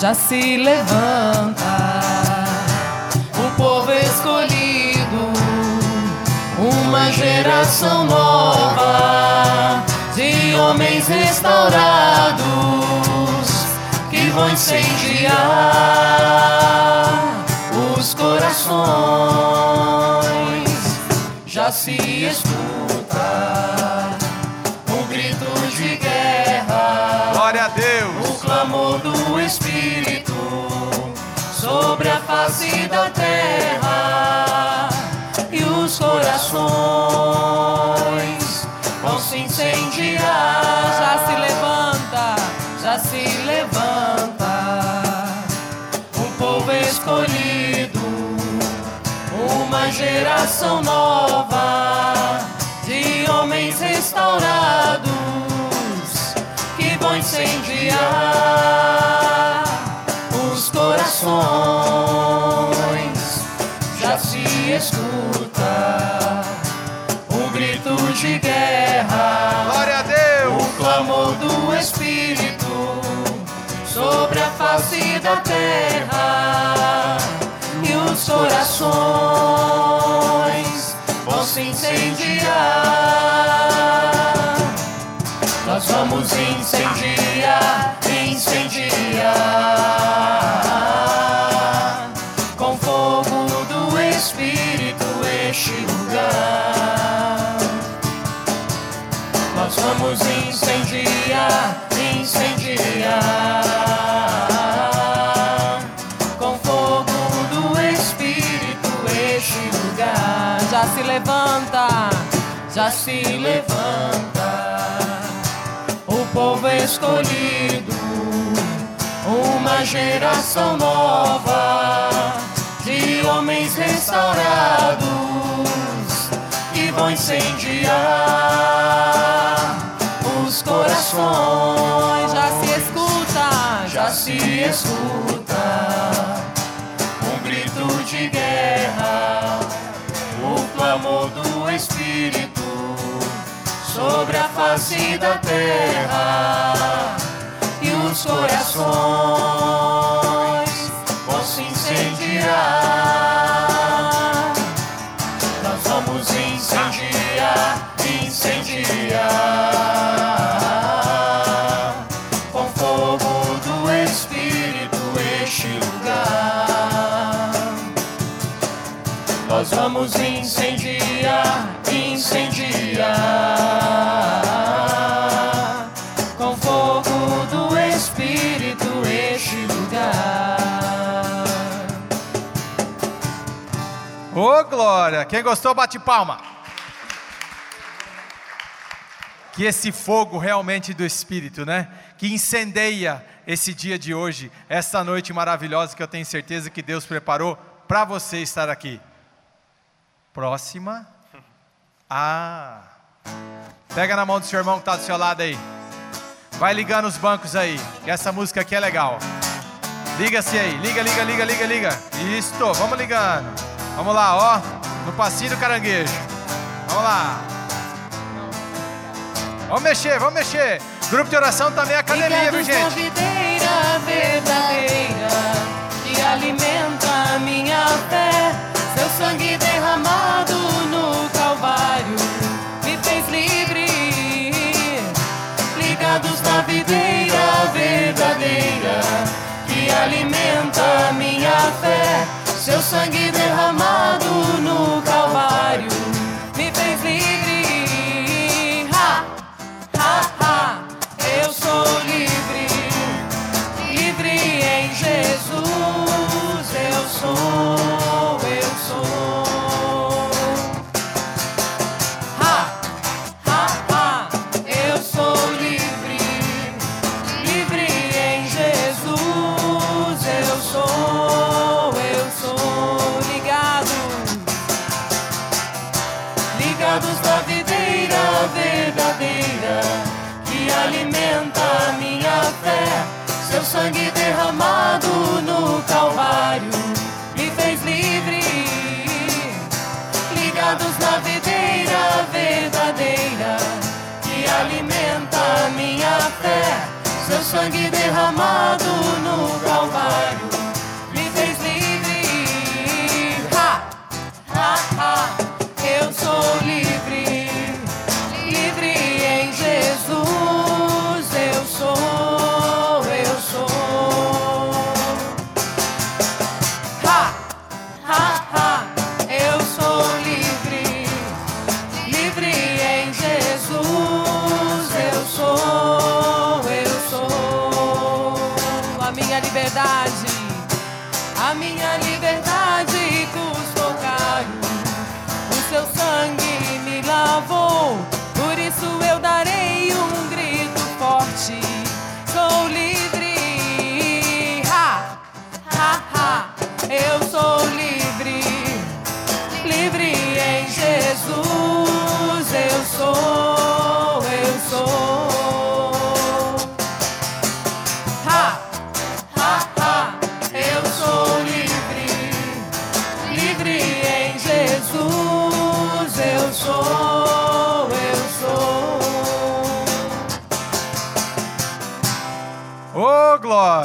já se levanta. O povo escolhido, uma geração nova de homens restaurados que vão incendiar os corações. Já se escuta face da terra e os corações vão se incendiar. Já se levanta, já se levanta. Um povo escolhido, uma geração nova de homens restaurados que vão incendiar corações. Já se escuta um grito de guerra. Glória a Deus. O clamor do Espírito sobre a face da terra e os corações vão se incendiar. Nós vamos incendiar, incendiar com fogo do Espírito este lugar. Nós vamos incendiar, incendiar com fogo do Espírito este lugar. Já se levanta, já se levanta povo escolhido, uma geração nova de homens restaurados que vão incendiar os corações. Já se escuta, já se escuta sobre a face da terra e os corações se incendiar. Nós vamos incendiar, incendiar glória! Quem gostou, bate palma. Que esse fogo realmente do Espírito, né? Que incendeia esse dia de hoje, essa noite maravilhosa que eu tenho certeza que Deus preparou para você estar aqui. Próxima. Ah. Pega na mão do seu irmão que está do seu lado aí. Vai ligando os bancos aí, que essa música aqui é legal. Liga-se aí, liga, liga, liga, liga, liga. Isto, vamos ligando. Vamos lá, ó. No passinho do caranguejo. Vamos lá. Vamos mexer, vamos mexer. Grupo de oração também é academia, viu, gente? videira verdadeira que alimenta a minha fé. Seu sangue derramado no Calvário me fez livre. Ligados na videira verdadeira que alimenta a minha fé. Seu sangue derramado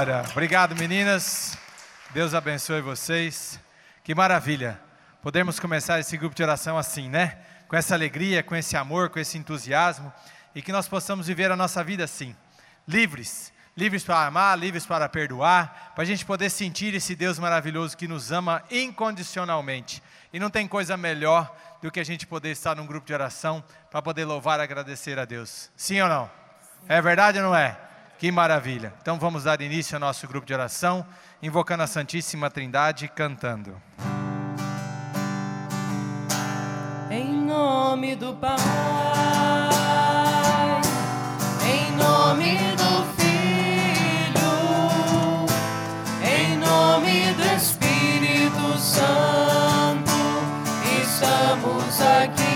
glória! Obrigado, meninas. Deus abençoe vocês. Que maravilha. Podemos começar esse grupo de oração assim, né? Com essa alegria, com esse amor, com esse entusiasmo e que nós possamos viver a nossa vida assim, livres, livres para amar, livres para perdoar, para a gente poder sentir esse Deus maravilhoso que nos ama incondicionalmente. E não tem coisa melhor do que a gente poder estar num grupo de oração para poder louvar e agradecer a Deus. Sim ou não? É verdade ou não é? Que maravilha. Então vamos dar início ao nosso grupo de oração, invocando a Santíssima Trindade e cantando. Em nome do Pai, em nome do Filho, em nome do Espírito Santo, estamos aqui.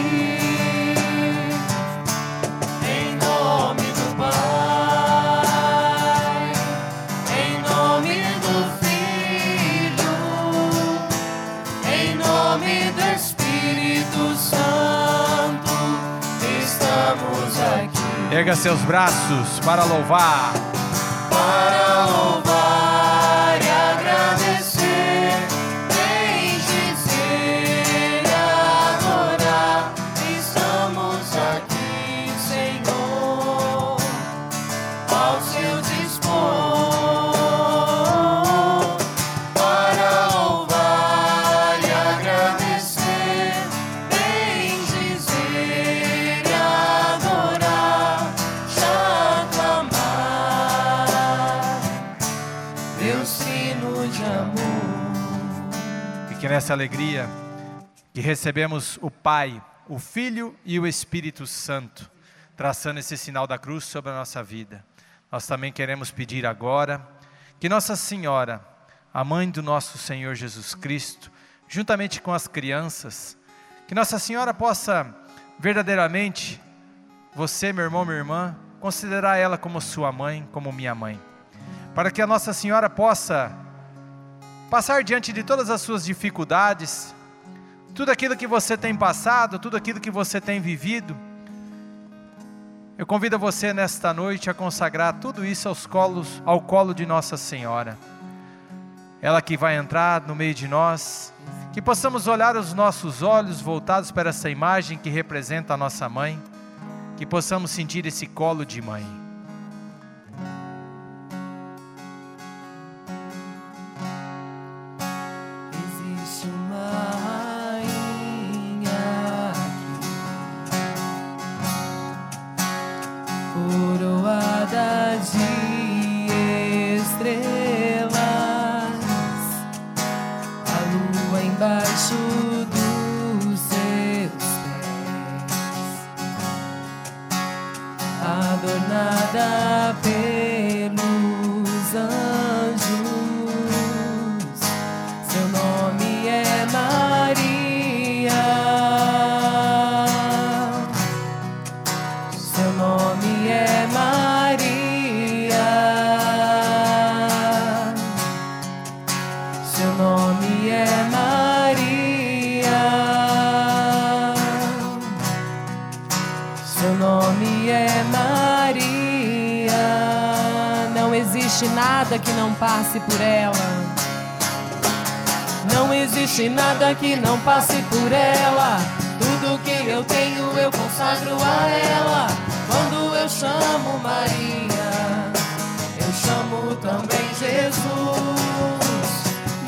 Erga seus braços para louvar. para louvar E que nessa alegria que recebemos o Pai, o Filho e o Espírito Santo, traçando esse sinal da cruz sobre a nossa vida. Nós também queremos pedir agora que Nossa Senhora, a mãe do nosso Senhor Jesus Cristo, juntamente com as crianças, que Nossa Senhora possa verdadeiramente, você, meu irmão, minha irmã, considerar ela como sua mãe, como minha mãe. Para que a Nossa Senhora possa passar diante de todas as suas dificuldades, tudo aquilo que você tem passado, tudo aquilo que você tem vivido. Eu convido você nesta noite a consagrar tudo isso aos colos, ao colo de Nossa Senhora. Ela que vai entrar no meio de nós, que possamos olhar os nossos olhos voltados para essa imagem que representa a nossa mãe, que possamos sentir esse colo de mãe. Nada que não passe por ela. Não existe nada que não passe por ela. Tudo que eu tenho eu consagro a ela. Quando eu chamo Maria, eu chamo também Jesus.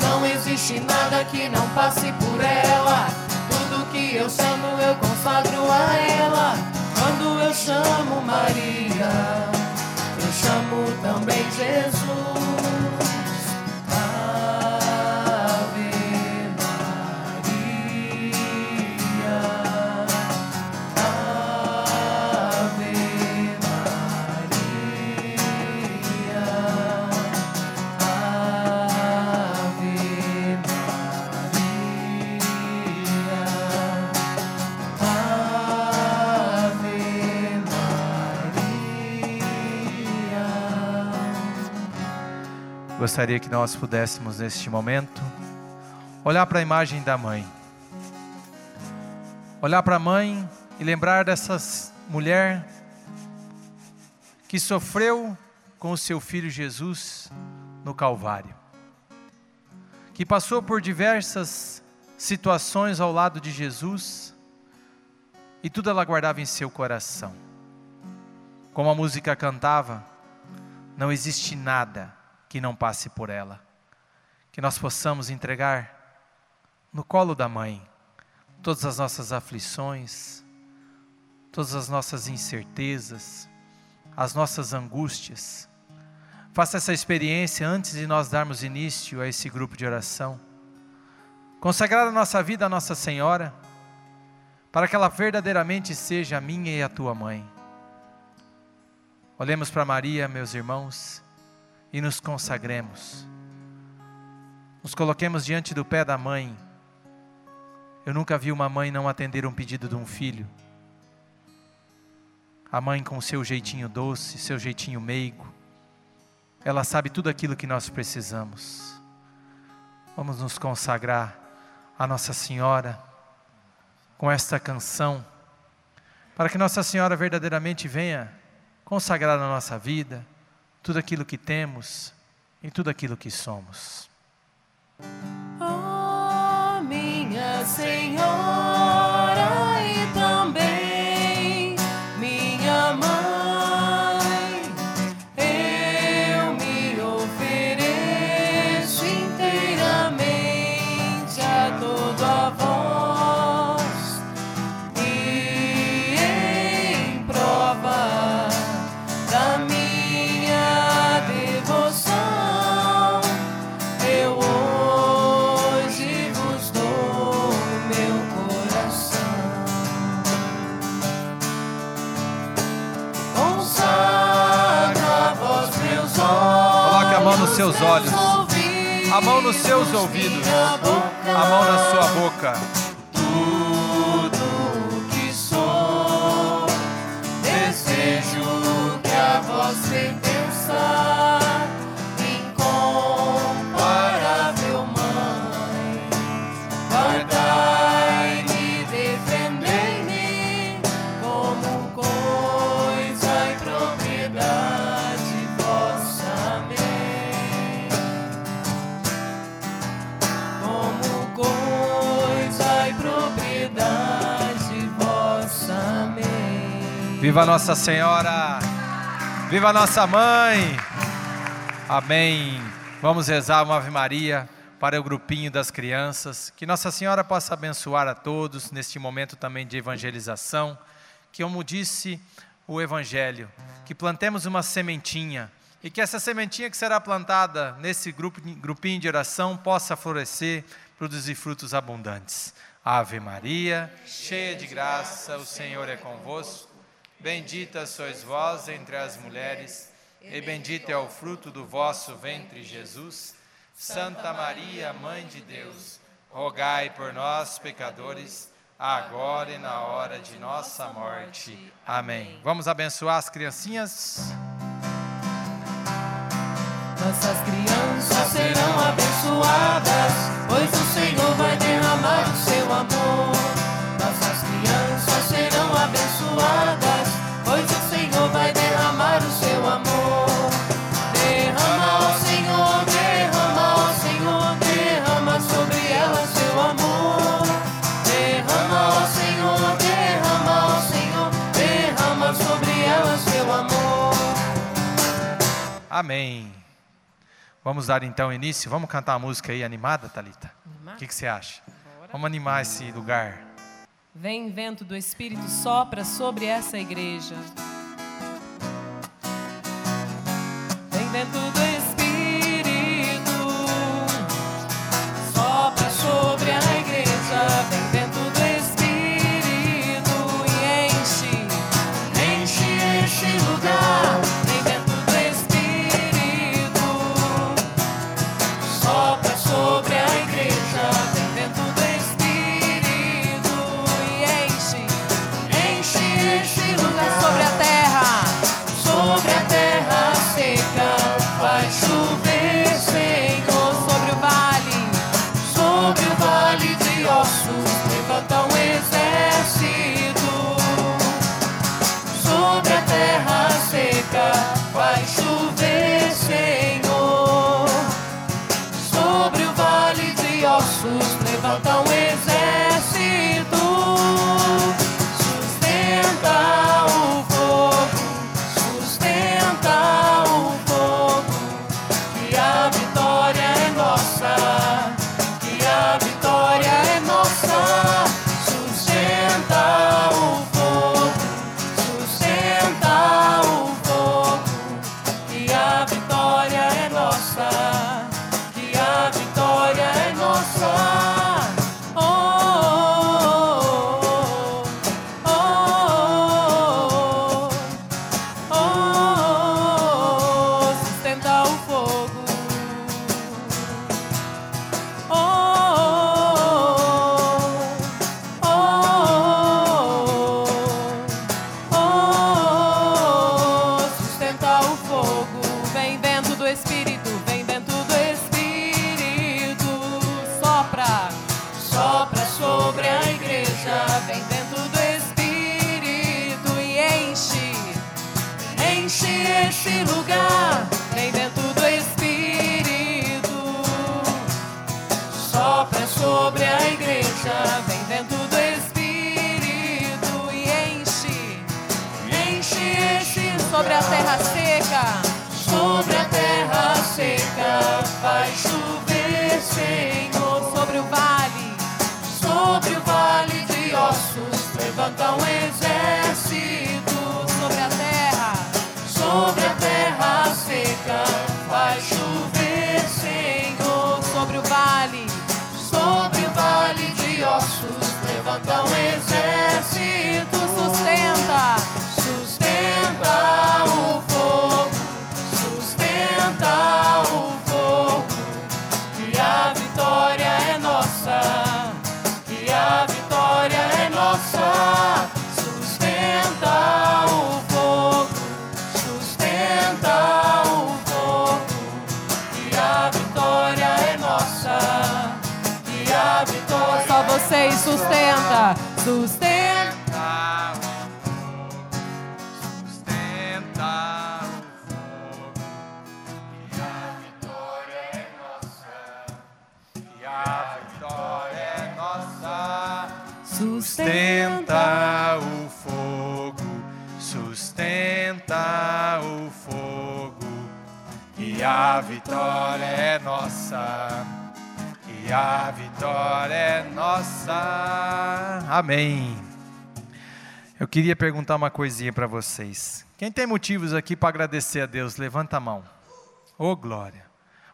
Não existe nada que não passe por ela. Tudo que eu chamo eu consagro a ela. Quando eu chamo Maria, eu chamo também Jesus. Gostaria que nós pudéssemos, neste momento, olhar para a imagem da mãe. Olhar para a mãe e lembrar dessa mulher que sofreu com o seu filho Jesus no Calvário, que passou por diversas situações ao lado de Jesus e tudo ela guardava em seu coração. Como a música cantava, não existe nada que não passe por ela. Que nós possamos entregar no colo da mãe todas as nossas aflições, todas as nossas incertezas, as nossas angústias. Faça essa experiência antes de nós darmos início a esse grupo de oração. Consagrar a nossa vida a Nossa Senhora, para que ela verdadeiramente seja a minha e a tua mãe. Olhemos para Maria, meus irmãos, e nos consagremos. Nos coloquemos diante do pé da mãe. Eu nunca vi uma mãe não atender um pedido de um filho. A mãe com seu jeitinho doce, seu jeitinho meigo. Ela sabe tudo aquilo que nós precisamos. Vamos nos consagrar a Nossa Senhora com esta canção, para que Nossa Senhora verdadeiramente venha consagrar na nossa vida tudo aquilo que temos e tudo aquilo que somos. Oh, minha Senhora. Seus olhos, a mão nos seus ouvidos, a mão na sua boca. Tudo que sou, desejo que a voz pensar. Viva Nossa Senhora! Viva Nossa Mãe! Amém. Vamos rezar uma Ave Maria para o grupinho das crianças. Que Nossa Senhora possa abençoar a todos neste momento também de evangelização. Que, como disse o Evangelho, que plantemos uma sementinha e que essa sementinha que será plantada nesse grupinho de oração possa florescer, produzir frutos abundantes. Ave Maria, cheia de graça, o Senhor é convosco. Bendita sois vós entre as mulheres, e bendito é o fruto do vosso ventre, Jesus. Santa Maria, Mãe de Deus, rogai por nós, pecadores, agora e na hora de nossa morte. Amém. Vamos abençoar as criancinhas. Nossas crianças serão abençoadas, pois o Senhor vai derramar o seu amor. Nossas crianças serão abençoadas Amém. Vamos dar então início. Vamos cantar a música aí animada, Talita. O que, que você acha? Bora. Vamos animar esse lugar. Vem vento do Espírito sopra sobre essa igreja. Vem vento do a vitória é nossa. E a vitória é nossa. Amém. Eu queria perguntar uma coisinha para vocês. Quem tem motivos aqui para agradecer a Deus, levanta a mão. Ô glória.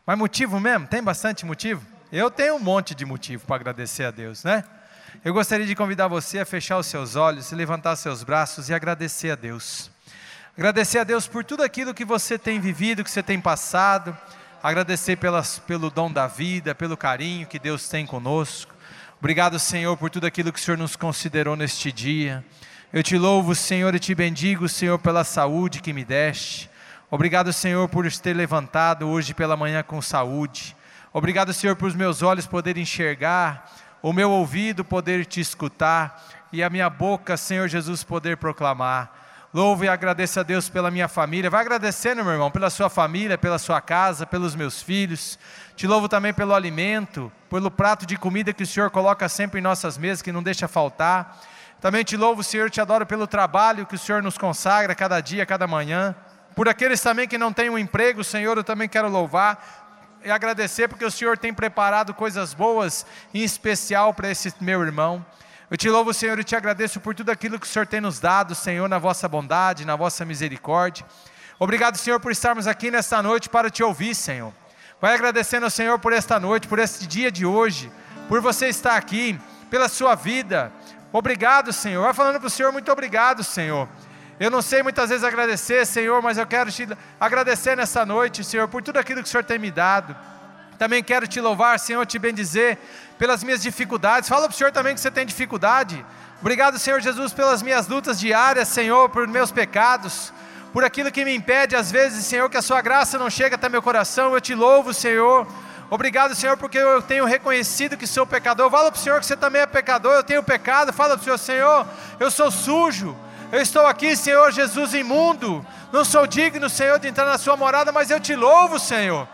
Mas motivo mesmo? Tem bastante motivo? Eu tenho um monte de motivo para agradecer a Deus, né? Eu gostaria de convidar você a fechar os seus olhos, levantar seus braços e agradecer a Deus. Agradecer a Deus por tudo aquilo que você tem vivido, que você tem passado. Agradecer pelas, pelo dom da vida, pelo carinho que Deus tem conosco. Obrigado, Senhor, por tudo aquilo que o Senhor nos considerou neste dia. Eu te louvo, Senhor, e te bendigo, Senhor, pela saúde que me deste. Obrigado, Senhor, por ter levantado hoje pela manhã com saúde. Obrigado, Senhor, por os meus olhos poderem enxergar, o meu ouvido poder te escutar e a minha boca, Senhor Jesus, poder proclamar. Louvo e agradeço a Deus pela minha família. Vai agradecendo, meu irmão, pela sua família, pela sua casa, pelos meus filhos. Te louvo também pelo alimento, pelo prato de comida que o Senhor coloca sempre em nossas mesas, que não deixa faltar. Também te louvo, Senhor, te adoro pelo trabalho que o Senhor nos consagra cada dia, cada manhã. Por aqueles também que não têm um emprego, Senhor, eu também quero louvar e agradecer porque o Senhor tem preparado coisas boas, em especial para esse meu irmão. Eu te louvo, Senhor, e te agradeço por tudo aquilo que o Senhor tem nos dado, Senhor, na vossa bondade, na vossa misericórdia. Obrigado, Senhor, por estarmos aqui nesta noite para te ouvir, Senhor. Vai agradecendo ao Senhor por esta noite, por este dia de hoje, por você estar aqui, pela sua vida. Obrigado, Senhor. Vai falando para o Senhor, muito obrigado, Senhor. Eu não sei muitas vezes agradecer, Senhor, mas eu quero te agradecer nessa noite, Senhor, por tudo aquilo que o Senhor tem me dado. Também quero te louvar, Senhor, te bendizer pelas minhas dificuldades. Fala para o Senhor também que você tem dificuldade. Obrigado, Senhor Jesus, pelas minhas lutas diárias, Senhor, por meus pecados. por aquilo que me impede, às vezes, Senhor, que a Sua graça não chega até meu coração. Eu te louvo, Senhor. Obrigado, Senhor, porque eu tenho reconhecido que sou pecador. Fala para o Senhor que você também é pecador. Eu tenho pecado. Fala para o Senhor, Senhor, eu sou sujo. Eu estou aqui, Senhor Jesus, imundo. Não sou digno, Senhor, de entrar na Sua morada, mas eu te louvo, Senhor.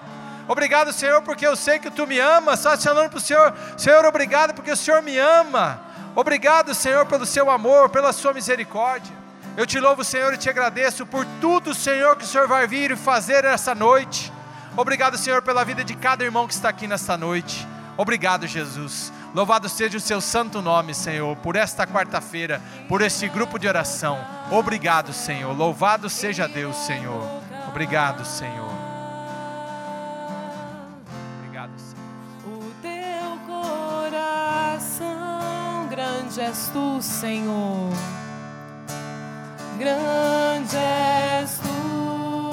Obrigado, Senhor, porque eu sei que Tu me amas. Só falando para o Senhor, Senhor, obrigado porque o Senhor me ama. Obrigado, Senhor, pelo Seu amor, pela Sua misericórdia. Eu te louvo, Senhor, e te agradeço por tudo, Senhor, que o Senhor vai vir e fazer essa noite. Obrigado, Senhor, pela vida de cada irmão que está aqui nesta noite. Obrigado, Jesus. Louvado seja o seu santo nome, Senhor, por esta quarta-feira, por este grupo de oração. Obrigado, Senhor. Louvado seja Deus, Senhor. Obrigado, Senhor. Grande és tu, Senhor. Grande és tu,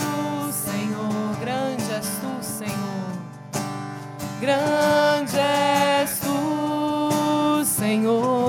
Senhor. Grande és tu, Senhor. Grande és tu, Senhor.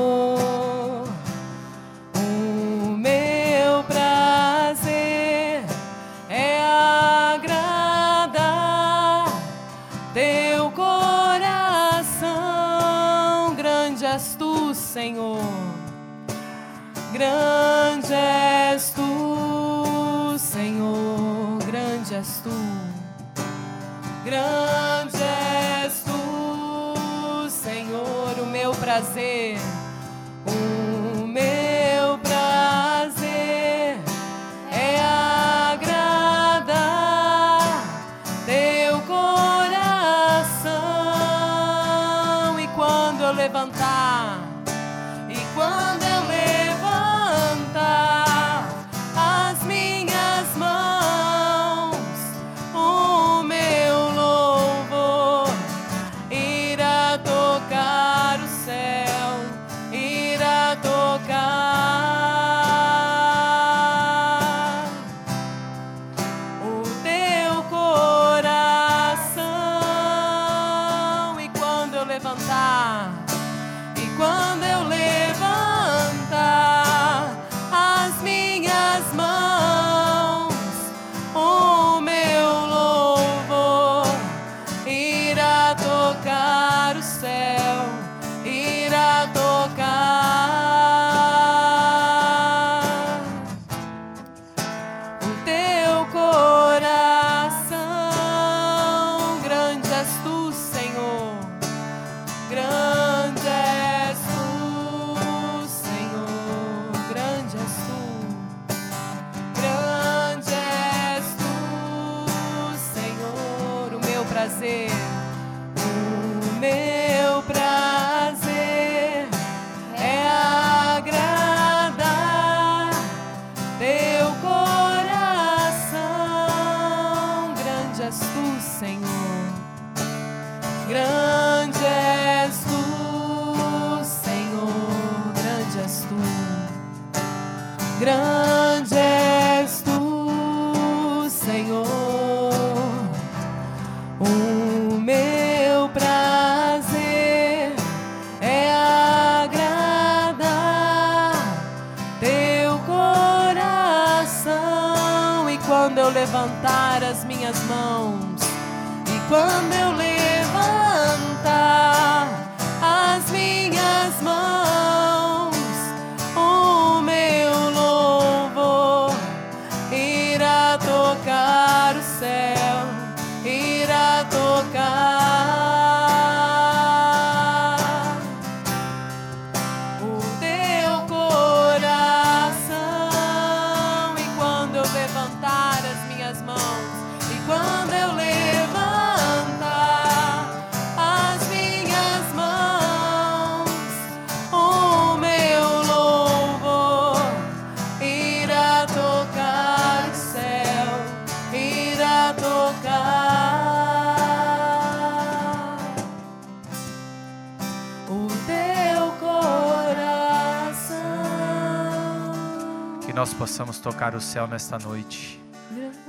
O meu prazer é agradar teu coração. Grande és tu, Senhor. Grande és tu, Senhor. Grande és tu. Grande tocar o céu nesta noite.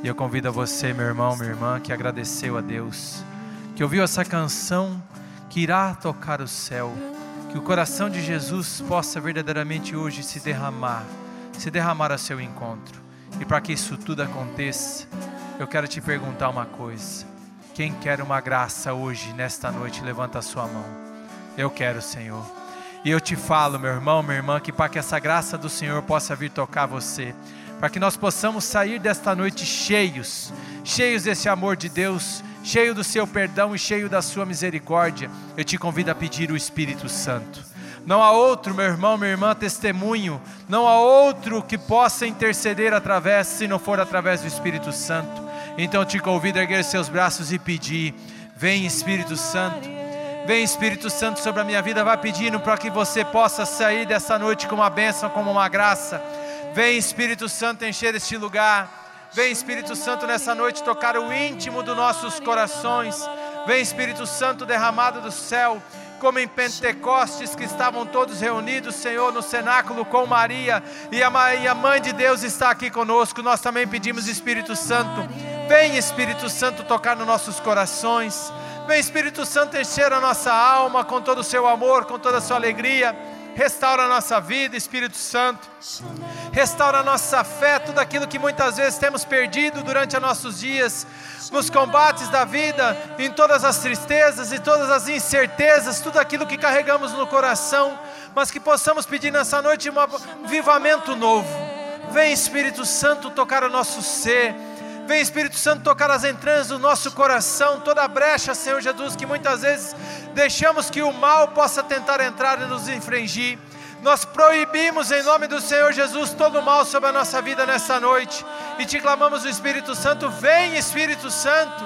E eu convido a você, meu irmão, minha irmã, que agradeceu a Deus, que ouviu essa canção, que irá tocar o céu, que o coração de Jesus possa verdadeiramente hoje se derramar, se derramar a seu encontro. E para que isso tudo aconteça, eu quero te perguntar uma coisa. Quem quer uma graça hoje, nesta noite, levanta a sua mão. Eu quero, Senhor. E eu te falo, meu irmão, minha irmã, que para que essa graça do Senhor possa vir tocar você, para que nós possamos sair desta noite cheios, cheios desse amor de Deus, cheio do seu perdão e cheio da sua misericórdia, eu te convido a pedir o Espírito Santo. Não há outro, meu irmão, minha irmã, testemunho, não há outro que possa interceder através, se não for através do Espírito Santo. Então eu te convido a erguer seus braços e pedir: Vem Espírito Santo, vem Espírito Santo sobre a minha vida, vai pedindo para que você possa sair dessa noite com uma bênção, como uma graça. Vem Espírito Santo encher este lugar. Vem Espírito Santo nessa noite tocar o íntimo dos nossos corações. Vem Espírito Santo derramado do céu, como em Pentecostes que estavam todos reunidos, Senhor, no cenáculo com Maria, e a mãe de Deus está aqui conosco. Nós também pedimos Espírito Santo. Vem Espírito Santo tocar nos nossos corações. Vem Espírito Santo encher a nossa alma com todo o seu amor, com toda a sua alegria restaura a nossa vida, Espírito Santo, restaura a nossa fé, tudo aquilo que muitas vezes temos perdido durante os nossos dias, nos combates da vida, em todas as tristezas e todas as incertezas, tudo aquilo que carregamos no coração, mas que possamos pedir nessa noite um avivamento novo. Vem Espírito Santo tocar o nosso ser Vem Espírito Santo tocar as entranhas do nosso coração, toda brecha, Senhor Jesus, que muitas vezes deixamos que o mal possa tentar entrar e nos infringir. Nós proibimos em nome do Senhor Jesus todo mal sobre a nossa vida nessa noite e te clamamos o Espírito Santo, vem Espírito Santo.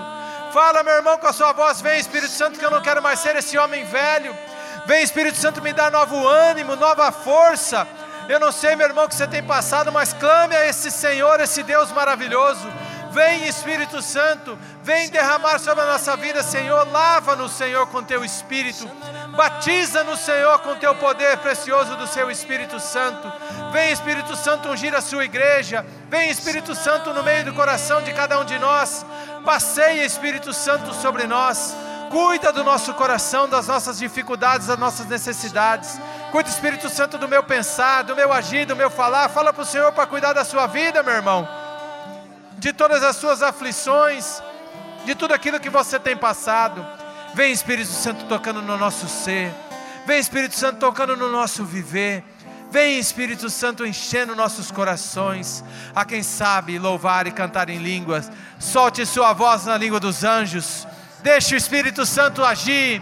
Fala, meu irmão, com a sua voz, vem Espírito Santo, que eu não quero mais ser esse homem velho. Vem Espírito Santo me dar novo ânimo, nova força. Eu não sei, meu irmão, o que você tem passado, mas clame a esse Senhor, esse Deus maravilhoso. Vem Espírito Santo, vem derramar sobre a nossa vida, Senhor. Lava-nos, Senhor, com teu Espírito. Batiza-nos, Senhor, com teu poder precioso do seu Espírito Santo. Vem Espírito Santo ungir a sua igreja. Vem Espírito Santo no meio do coração de cada um de nós. Passeia Espírito Santo sobre nós. Cuida do nosso coração, das nossas dificuldades, das nossas necessidades. Cuida, Espírito Santo, do meu pensar, do meu agir, do meu falar. Fala para o Senhor para cuidar da sua vida, meu irmão de todas as suas aflições, de tudo aquilo que você tem passado. Vem Espírito Santo tocando no nosso ser, vem Espírito Santo tocando no nosso viver. Vem Espírito Santo enchendo nossos corações. A quem sabe louvar e cantar em línguas, solte sua voz na língua dos anjos. Deixe o Espírito Santo agir.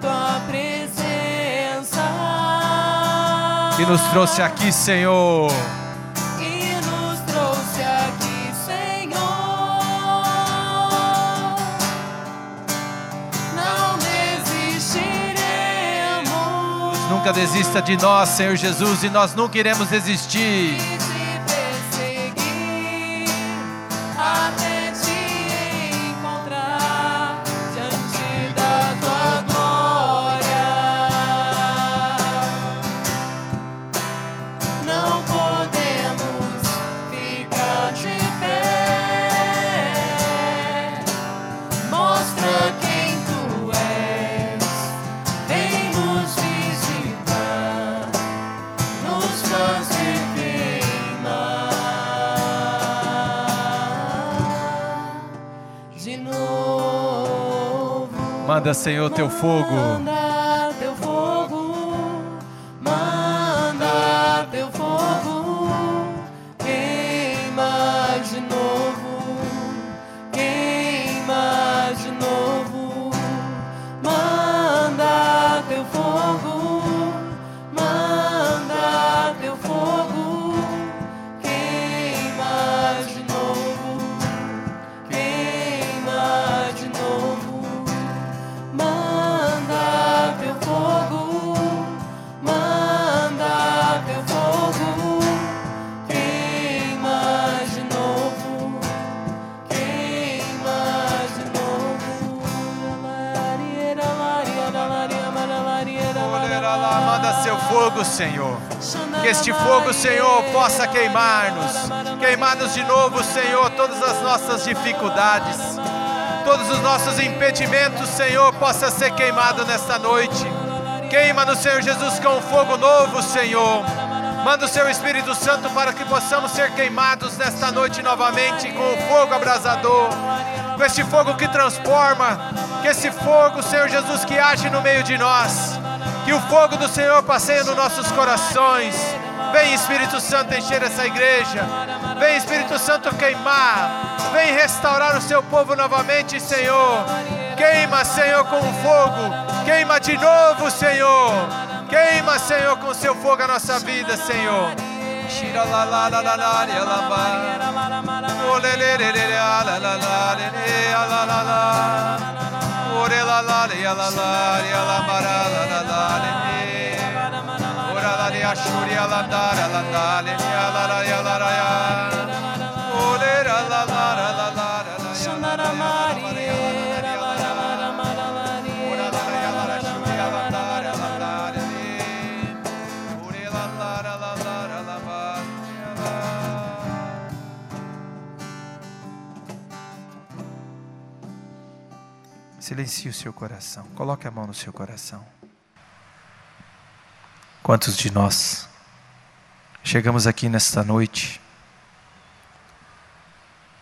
Tua presença que nos trouxe aqui, Senhor. que nos trouxe aqui, Senhor. Não desistiremos. Nunca desista de nós, Senhor Jesus, e nós nunca iremos desistir. Manda, Senhor, teu fogo. Queimar-nos, queimar-nos de novo, Senhor, todas as nossas dificuldades, todos os nossos impedimentos, Senhor, possa ser queimado nesta noite. Queima-nos, Senhor Jesus, com um fogo novo, Senhor. Manda o seu Espírito Santo para que possamos ser queimados nesta noite novamente com o fogo abrasador, com este fogo que transforma, que esse fogo, Senhor Jesus, que age no meio de nós, que o fogo do Senhor passeie nos nossos corações. Vem Espírito Santo encher essa igreja. Vem Espírito Santo queimar. Vem restaurar o seu povo novamente, Senhor. Queima, Senhor, com o fogo. Queima de novo, Senhor. Queima, Senhor, com o seu fogo a nossa vida, Senhor. La la la la la la la la la ashuri la la la la la le la ya la la ya. O le la la la la la la. Shandara Maria. Silencie o seu coração. Coloque a mão no seu coração. Quantos de nós chegamos aqui nesta noite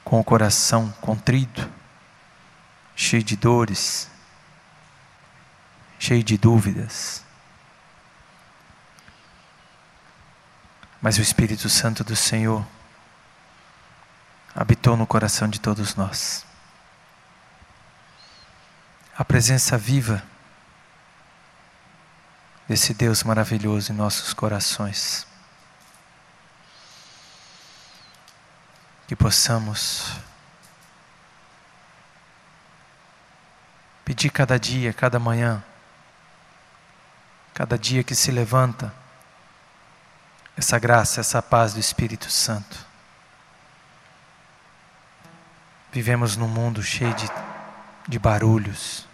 com o coração contrito, cheio de dores, cheio de dúvidas. Mas o Espírito Santo do Senhor habitou no coração de todos nós. A presença viva desse Deus maravilhoso em nossos corações. Que possamos pedir cada dia, cada manhã, cada dia que se levanta, essa graça, essa paz do Espírito Santo. Vivemos num mundo cheio de, de barulhos,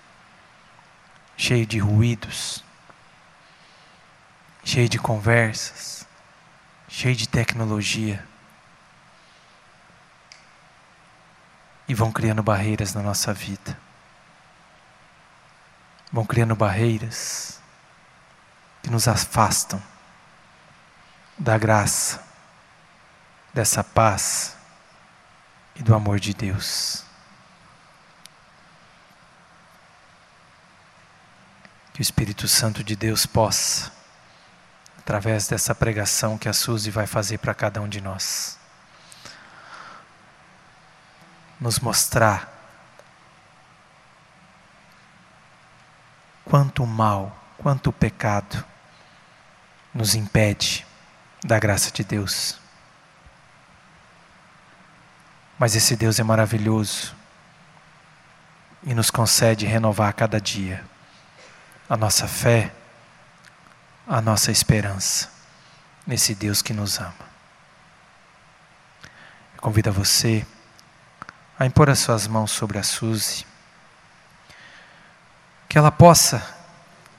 cheio de ruídos, cheio de conversas, cheio de tecnologia. E vão criando barreiras na nossa vida. Vão criando barreiras que nos afastam da graça, dessa paz e do amor de Deus. Que o Espírito Santo de Deus possa, através dessa pregação que a Suzy vai fazer para cada um de nós, nos mostrar quanto mal, quanto pecado nos impede da graça de Deus. Mas esse Deus é maravilhoso e nos concede renovar a cada dia a nossa fé, a nossa esperança nesse Deus que nos ama. Eu convido a você a impor as suas mãos sobre a Suzy, que ela possa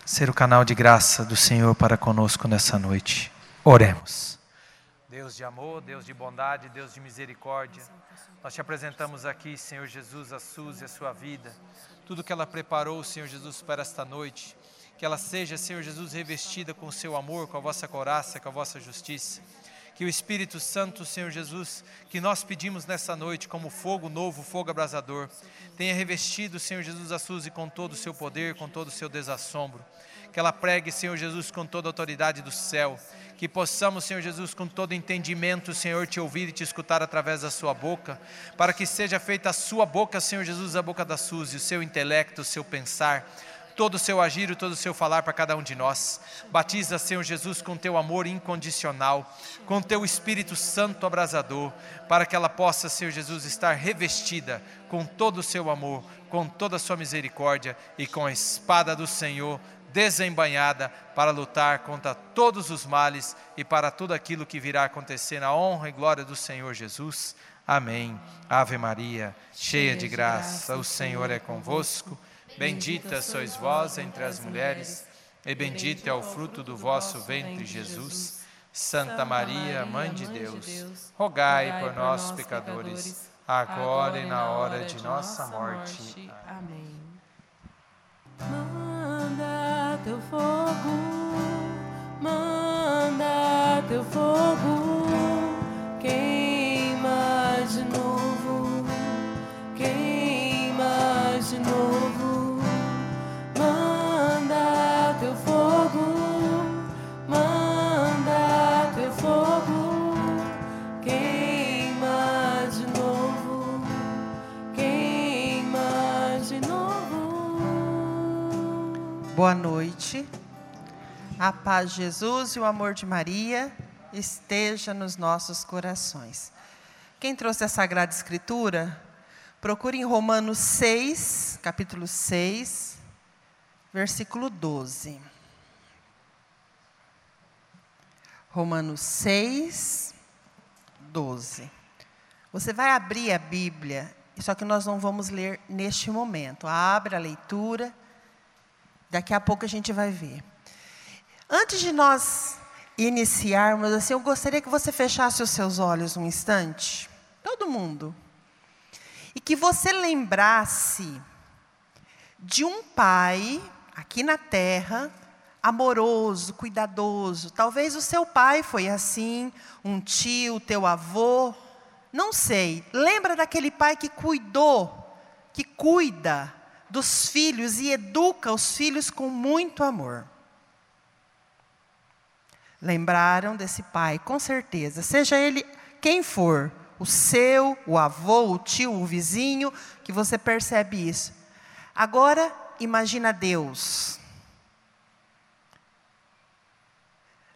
ser o canal de graça do Senhor para conosco nessa noite. Oremos. Deus de amor, Deus de bondade, Deus de misericórdia, nós te apresentamos aqui, Senhor Jesus, a Suzy, a sua vida, tudo que ela preparou, Senhor Jesus, para esta noite. Que ela seja, Senhor Jesus, revestida com o seu amor, com a vossa coraça, com a vossa justiça. Que o Espírito Santo, Senhor Jesus, que nós pedimos nessa noite, como fogo novo, fogo abrasador, tenha revestido, Senhor Jesus, a Suzy com todo o seu poder, com todo o seu desassombro. Que ela pregue, Senhor Jesus, com toda a autoridade do céu. Que possamos, Senhor Jesus, com todo entendimento, Senhor, te ouvir e te escutar através da sua boca. Para que seja feita a sua boca, Senhor Jesus, a boca da Suzy, o seu intelecto, o seu pensar todo o seu agir e todo o seu falar para cada um de nós. Batiza, Senhor Jesus, com teu amor incondicional, com teu Espírito Santo abrasador, para que ela possa, Senhor Jesus, estar revestida com todo o seu amor, com toda a sua misericórdia e com a espada do Senhor desembanhada para lutar contra todos os males e para tudo aquilo que virá acontecer na honra e glória do Senhor Jesus. Amém. Ave Maria, cheia de graça, o Senhor é convosco. Bendita sois vós entre as mulheres, e bendito é o fruto do vosso ventre, Jesus. Santa Maria, Mãe de Deus, rogai por nós, pecadores, agora e na hora de nossa morte. Amém. Manda teu fogo, manda teu fogo, Boa noite. A paz de Jesus e o amor de Maria esteja nos nossos corações. Quem trouxe a Sagrada Escritura, procure em Romanos 6, capítulo 6, versículo 12. Romanos 6, 12. Você vai abrir a Bíblia, só que nós não vamos ler neste momento. Abre a leitura Daqui a pouco a gente vai ver. Antes de nós iniciarmos, assim, eu gostaria que você fechasse os seus olhos um instante, todo mundo, e que você lembrasse de um pai aqui na terra, amoroso, cuidadoso. Talvez o seu pai foi assim, um tio, teu avô, não sei. Lembra daquele pai que cuidou, que cuida dos filhos e educa os filhos com muito amor. Lembraram desse pai, com certeza, seja ele quem for, o seu, o avô, o tio, o vizinho, que você percebe isso. Agora, imagina Deus.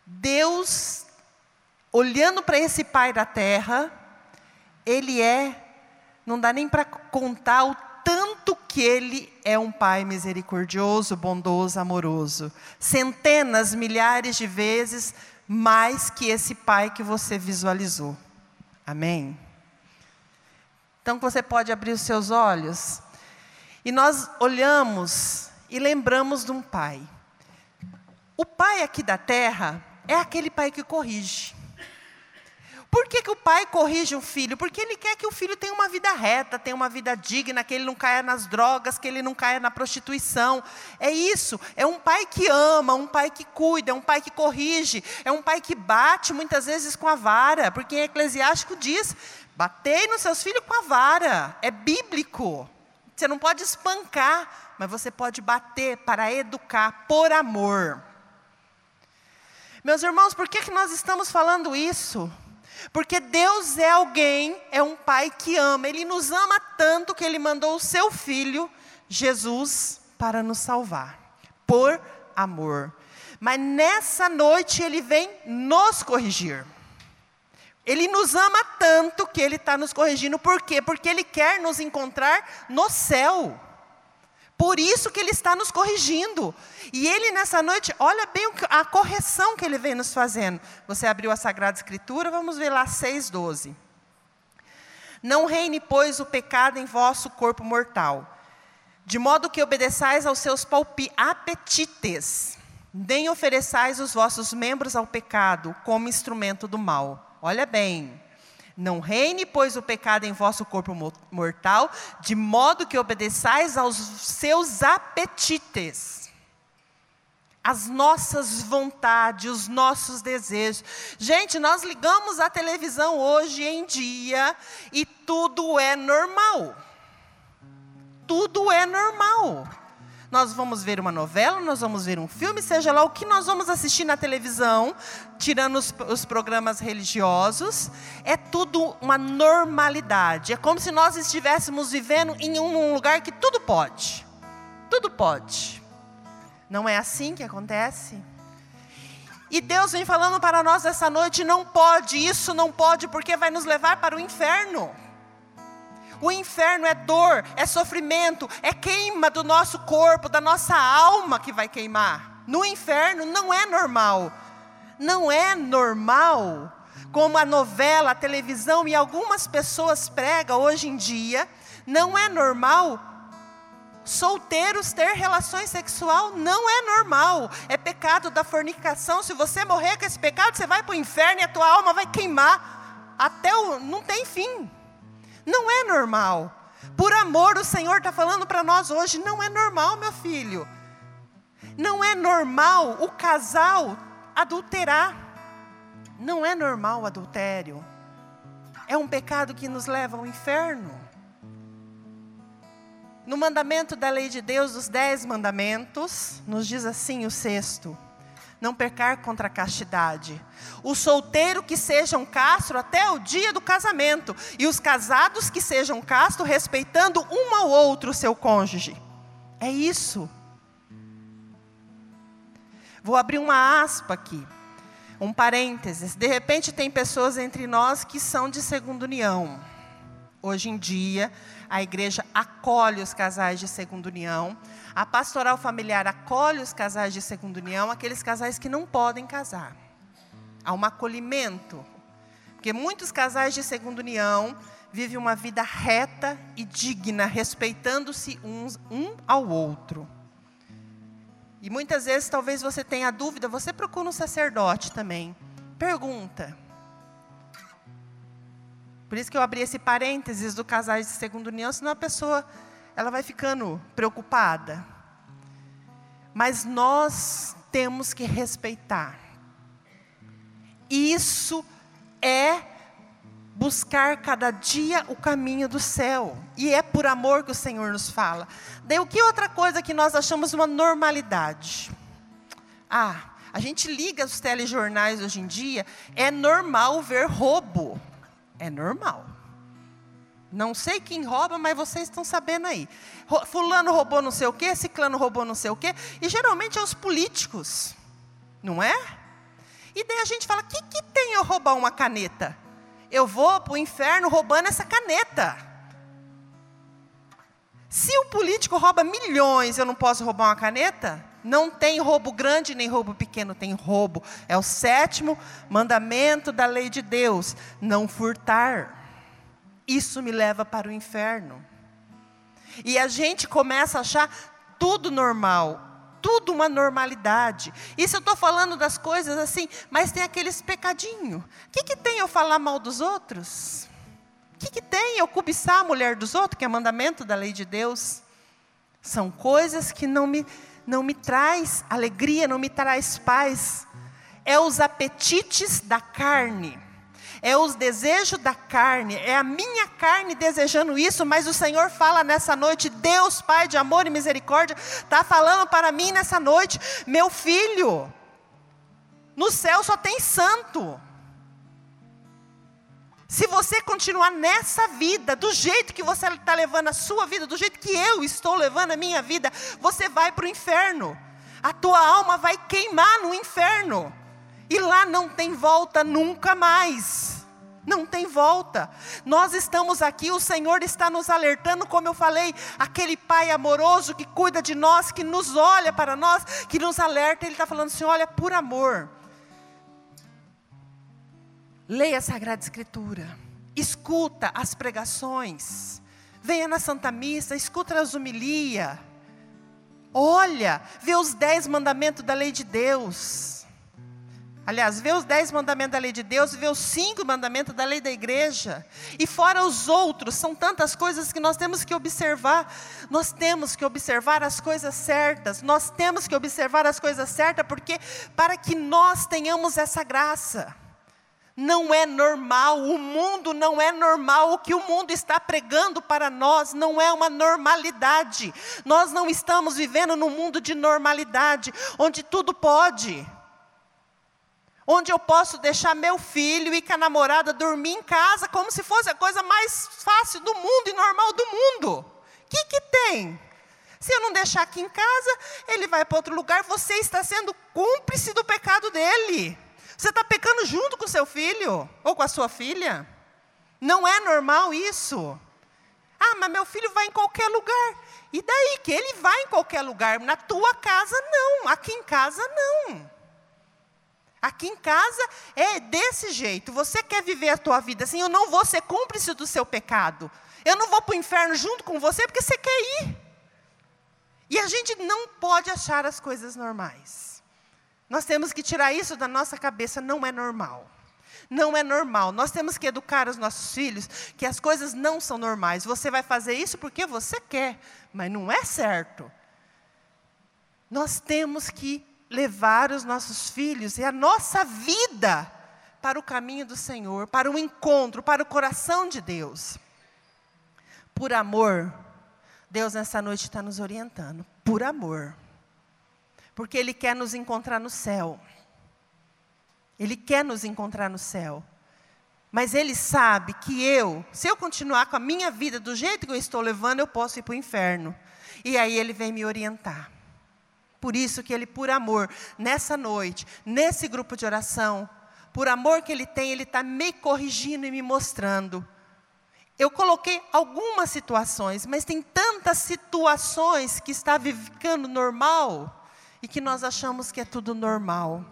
Deus, olhando para esse pai da terra, ele é, não dá nem para contar o tanto que Ele é um Pai misericordioso, bondoso, amoroso. Centenas, milhares de vezes mais que esse Pai que você visualizou. Amém? Então você pode abrir os seus olhos e nós olhamos e lembramos de um Pai. O Pai aqui da terra é aquele Pai que corrige. Por que, que o pai corrige o filho? Porque ele quer que o filho tenha uma vida reta, tenha uma vida digna, que ele não caia nas drogas, que ele não caia na prostituição. É isso. É um pai que ama, um pai que cuida, é um pai que corrige, é um pai que bate muitas vezes com a vara, porque em Eclesiástico diz: batei nos seus filhos com a vara. É bíblico. Você não pode espancar, mas você pode bater para educar por amor. Meus irmãos, por que, que nós estamos falando isso? Porque Deus é alguém, é um pai que ama. Ele nos ama tanto que ele mandou o seu filho, Jesus, para nos salvar. Por amor. Mas nessa noite ele vem nos corrigir. Ele nos ama tanto que ele está nos corrigindo. Por quê? Porque ele quer nos encontrar no céu. Por isso que Ele está nos corrigindo. E Ele nessa noite, olha bem a correção que Ele vem nos fazendo. Você abriu a Sagrada Escritura, vamos ver lá 6,12. Não reine, pois, o pecado em vosso corpo mortal, de modo que obedeçais aos seus apetites, nem ofereçais os vossos membros ao pecado como instrumento do mal. Olha bem, não reine, pois, o pecado em vosso corpo mortal, de modo que obedeçais aos seus apetites, as nossas vontades, os nossos desejos. Gente, nós ligamos a televisão hoje em dia e tudo é normal. Tudo é normal. Nós vamos ver uma novela, nós vamos ver um filme, seja lá o que nós vamos assistir na televisão, tirando os, os programas religiosos, é tudo uma normalidade. É como se nós estivéssemos vivendo em um lugar que tudo pode. Tudo pode. Não é assim que acontece? E Deus vem falando para nós essa noite: não pode, isso não pode, porque vai nos levar para o inferno. O inferno é dor, é sofrimento, é queima do nosso corpo, da nossa alma que vai queimar. No inferno não é normal. Não é normal, como a novela, a televisão e algumas pessoas pregam hoje em dia, não é normal solteiros ter relações sexual não é normal. É pecado da fornicação. Se você morrer com esse pecado, você vai para o inferno e a tua alma vai queimar até o não tem fim. Não é normal. Por amor, o Senhor está falando para nós hoje, não é normal, meu filho. Não é normal o casal adulterar. Não é normal o adultério. É um pecado que nos leva ao inferno. No mandamento da lei de Deus, os dez mandamentos, nos diz assim o sexto: não pecar contra a castidade. O solteiro que seja um castro até o dia do casamento, e os casados que sejam castro, respeitando um ao outro seu cônjuge. É isso. Vou abrir uma aspa aqui, um parênteses. De repente, tem pessoas entre nós que são de segunda união. Hoje em dia, a igreja acolhe os casais de segunda união, a pastoral familiar acolhe os casais de segunda união, aqueles casais que não podem casar. Há um acolhimento, porque muitos casais de segunda união vivem uma vida reta e digna, respeitando-se uns um ao outro. E muitas vezes, talvez você tenha dúvida, você procura um sacerdote também. Pergunta: por isso que eu abri esse parênteses do casais de segunda união, senão a pessoa ela vai ficando preocupada. Mas nós temos que respeitar. Isso é buscar cada dia o caminho do céu. E é por amor que o Senhor nos fala. Daí o que outra coisa que nós achamos uma normalidade? Ah, a gente liga os telejornais hoje em dia, é normal ver roubo. É normal. Não sei quem rouba, mas vocês estão sabendo aí. Fulano roubou não sei o quê, ciclano roubou não sei o quê. E geralmente é os políticos. Não é? E daí a gente fala: o que, que tem eu roubar uma caneta? Eu vou para o inferno roubando essa caneta. Se o político rouba milhões, eu não posso roubar uma caneta? Não tem roubo grande nem roubo pequeno, tem roubo. É o sétimo mandamento da lei de Deus: não furtar. Isso me leva para o inferno. E a gente começa a achar tudo normal, tudo uma normalidade. Isso eu estou falando das coisas assim, mas tem aqueles pecadinhos. O que, que tem eu falar mal dos outros? O que, que tem eu cobiçar a mulher dos outros, que é mandamento da lei de Deus? São coisas que não me não me traz alegria, não me traz paz. É os apetites da carne, é os desejos da carne, é a minha carne desejando isso, mas o Senhor fala nessa noite, Deus Pai de amor e misericórdia, está falando para mim nessa noite, meu filho, no céu só tem santo. Se você continuar nessa vida, do jeito que você está levando a sua vida, do jeito que eu estou levando a minha vida, você vai para o inferno. A tua alma vai queimar no inferno. E lá não tem volta nunca mais. Não tem volta. Nós estamos aqui, o Senhor está nos alertando, como eu falei, aquele Pai amoroso que cuida de nós, que nos olha para nós, que nos alerta, Ele está falando assim: olha, por amor, Leia a Sagrada Escritura. Escuta as pregações. Venha na Santa Missa, escuta as humilhas. Olha, vê os dez mandamentos da lei de Deus. Aliás, vê os dez mandamentos da lei de Deus e vê os cinco mandamentos da lei da igreja. E fora os outros, são tantas coisas que nós temos que observar. Nós temos que observar as coisas certas. Nós temos que observar as coisas certas, porque para que nós tenhamos essa graça não é normal, o mundo não é normal, o que o mundo está pregando para nós não é uma normalidade. Nós não estamos vivendo num mundo de normalidade, onde tudo pode. Onde eu posso deixar meu filho e com a namorada dormir em casa como se fosse a coisa mais fácil do mundo e normal do mundo. O que, que tem? Se eu não deixar aqui em casa, ele vai para outro lugar, você está sendo cúmplice do pecado dele. Você está pecando junto com seu filho ou com a sua filha? Não é normal isso. Ah, mas meu filho vai em qualquer lugar. E daí que ele vai em qualquer lugar? Na tua casa não, aqui em casa não. Aqui em casa é desse jeito. Você quer viver a tua vida assim? Eu não vou ser cúmplice do seu pecado. Eu não vou para o inferno junto com você porque você quer ir. E a gente não pode achar as coisas normais. Nós temos que tirar isso da nossa cabeça, não é normal. Não é normal. Nós temos que educar os nossos filhos que as coisas não são normais. Você vai fazer isso porque você quer, mas não é certo. Nós temos que levar os nossos filhos e a nossa vida para o caminho do Senhor, para o encontro, para o coração de Deus. Por amor, Deus nessa noite está nos orientando. Por amor. Porque Ele quer nos encontrar no céu. Ele quer nos encontrar no céu. Mas Ele sabe que eu, se eu continuar com a minha vida do jeito que eu estou levando, eu posso ir para o inferno. E aí Ele vem me orientar. Por isso que Ele, por amor, nessa noite, nesse grupo de oração, por amor que Ele tem, Ele está me corrigindo e me mostrando. Eu coloquei algumas situações, mas tem tantas situações que está ficando normal e que nós achamos que é tudo normal.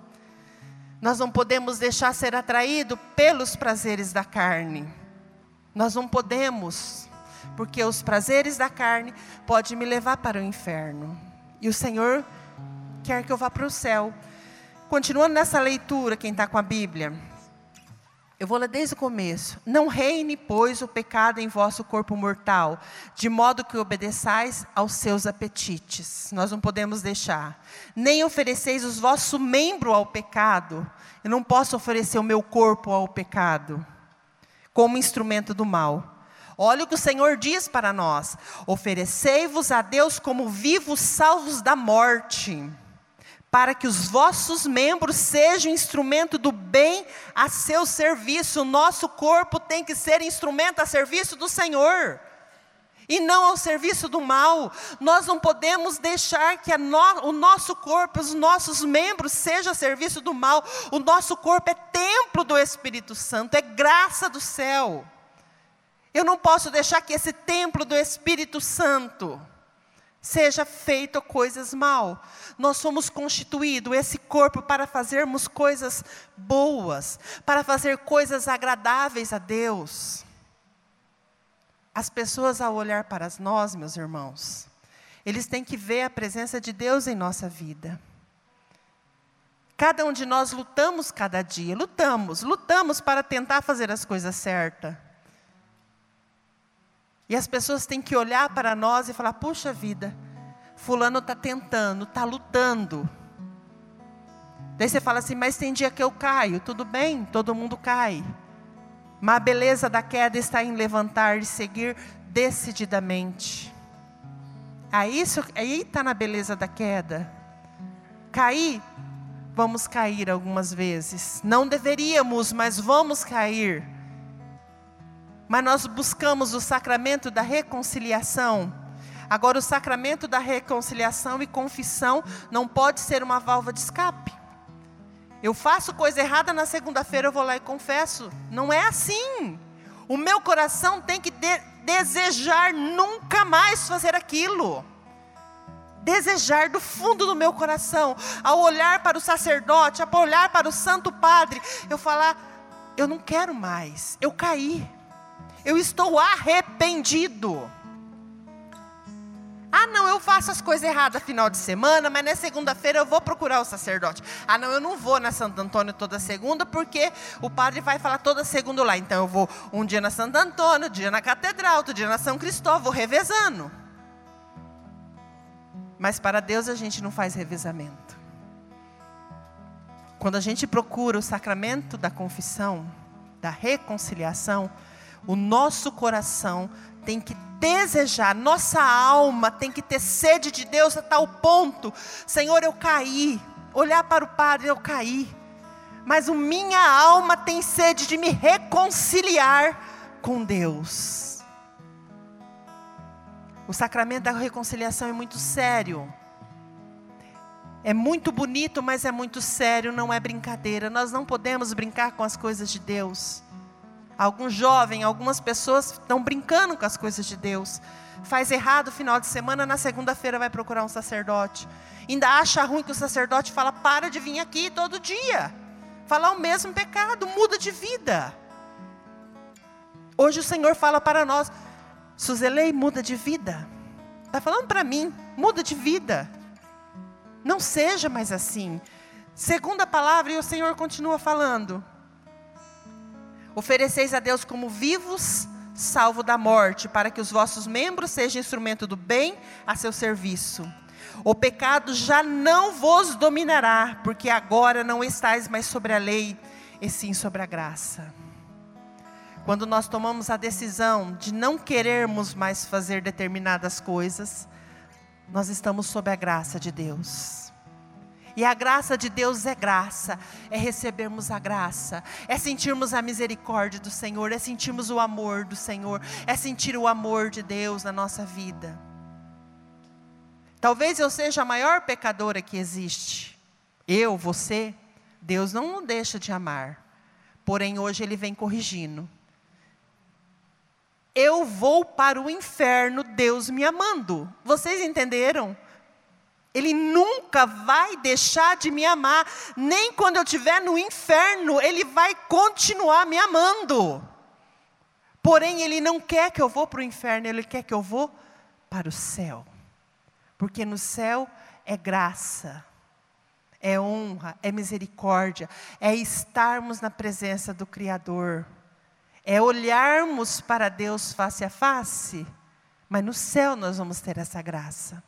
Nós não podemos deixar ser atraído pelos prazeres da carne. Nós não podemos, porque os prazeres da carne podem me levar para o inferno. E o Senhor quer que eu vá para o céu. Continuando nessa leitura, quem está com a Bíblia, eu vou ler desde o começo. Não reine, pois, o pecado em vosso corpo mortal, de modo que obedeçais aos seus apetites. Nós não podemos deixar. Nem ofereceis os vossos membros ao pecado. Eu não posso oferecer o meu corpo ao pecado, como instrumento do mal. Olha o que o Senhor diz para nós: oferecei-vos a Deus como vivos salvos da morte para que os vossos membros sejam instrumento do bem a seu serviço. O nosso corpo tem que ser instrumento a serviço do Senhor. E não ao serviço do mal. Nós não podemos deixar que no, o nosso corpo, os nossos membros, sejam a serviço do mal. O nosso corpo é templo do Espírito Santo, é graça do céu. Eu não posso deixar que esse templo do Espírito Santo seja feito coisas mal. Nós somos constituído esse corpo para fazermos coisas boas, para fazer coisas agradáveis a Deus. As pessoas ao olhar para nós, meus irmãos, eles têm que ver a presença de Deus em nossa vida. Cada um de nós lutamos cada dia, lutamos, lutamos para tentar fazer as coisas certas. E as pessoas têm que olhar para nós e falar: puxa vida, Fulano está tentando, está lutando. Daí você fala assim: mas tem dia que eu caio. Tudo bem, todo mundo cai. Mas a beleza da queda está em levantar e seguir decididamente. Aí está na beleza da queda. Cair, vamos cair algumas vezes. Não deveríamos, mas vamos cair mas nós buscamos o sacramento da reconciliação. Agora, o sacramento da reconciliação e confissão não pode ser uma válvula de escape. Eu faço coisa errada na segunda-feira, eu vou lá e confesso. Não é assim. O meu coração tem que de desejar nunca mais fazer aquilo. Desejar do fundo do meu coração, ao olhar para o sacerdote, ao olhar para o Santo Padre, eu falar: eu não quero mais, eu caí eu estou arrependido. Ah, não, eu faço as coisas erradas final de semana, mas na segunda-feira eu vou procurar o sacerdote. Ah, não, eu não vou na Santo Antônio toda segunda, porque o padre vai falar toda segunda lá. Então eu vou um dia na Santo Antônio, um dia na Catedral, outro dia na São Cristóvão, vou revezando. Mas para Deus a gente não faz revezamento. Quando a gente procura o sacramento da confissão, da reconciliação, o nosso coração tem que desejar, nossa alma tem que ter sede de Deus a tal ponto, Senhor, eu caí, olhar para o Padre, eu caí, mas o minha alma tem sede de me reconciliar com Deus. O sacramento da reconciliação é muito sério. É muito bonito, mas é muito sério, não é brincadeira. Nós não podemos brincar com as coisas de Deus. Algum jovem, algumas pessoas estão brincando com as coisas de Deus. Faz errado final de semana, na segunda-feira vai procurar um sacerdote. Ainda acha ruim que o sacerdote fala: para de vir aqui todo dia. Falar o mesmo pecado, muda de vida. Hoje o Senhor fala para nós: Suzelei muda de vida. Está falando para mim. Muda de vida. Não seja mais assim. Segunda palavra, e o Senhor continua falando. Ofereceis a Deus como vivos, salvo da morte, para que os vossos membros sejam instrumento do bem a seu serviço. O pecado já não vos dominará, porque agora não estáis mais sobre a lei, e sim sobre a graça. Quando nós tomamos a decisão de não querermos mais fazer determinadas coisas, nós estamos sob a graça de Deus. E a graça de Deus é graça, é recebermos a graça, é sentirmos a misericórdia do Senhor, é sentirmos o amor do Senhor, é sentir o amor de Deus na nossa vida. Talvez eu seja a maior pecadora que existe. Eu, você, Deus não deixa de amar. Porém, hoje Ele vem corrigindo. Eu vou para o inferno, Deus me amando. Vocês entenderam? Ele nunca vai deixar de me amar, nem quando eu estiver no inferno, Ele vai continuar me amando. Porém, Ele não quer que eu vou para o inferno, Ele quer que eu vou para o céu. Porque no céu é graça, é honra, é misericórdia, é estarmos na presença do Criador, é olharmos para Deus face a face, mas no céu nós vamos ter essa graça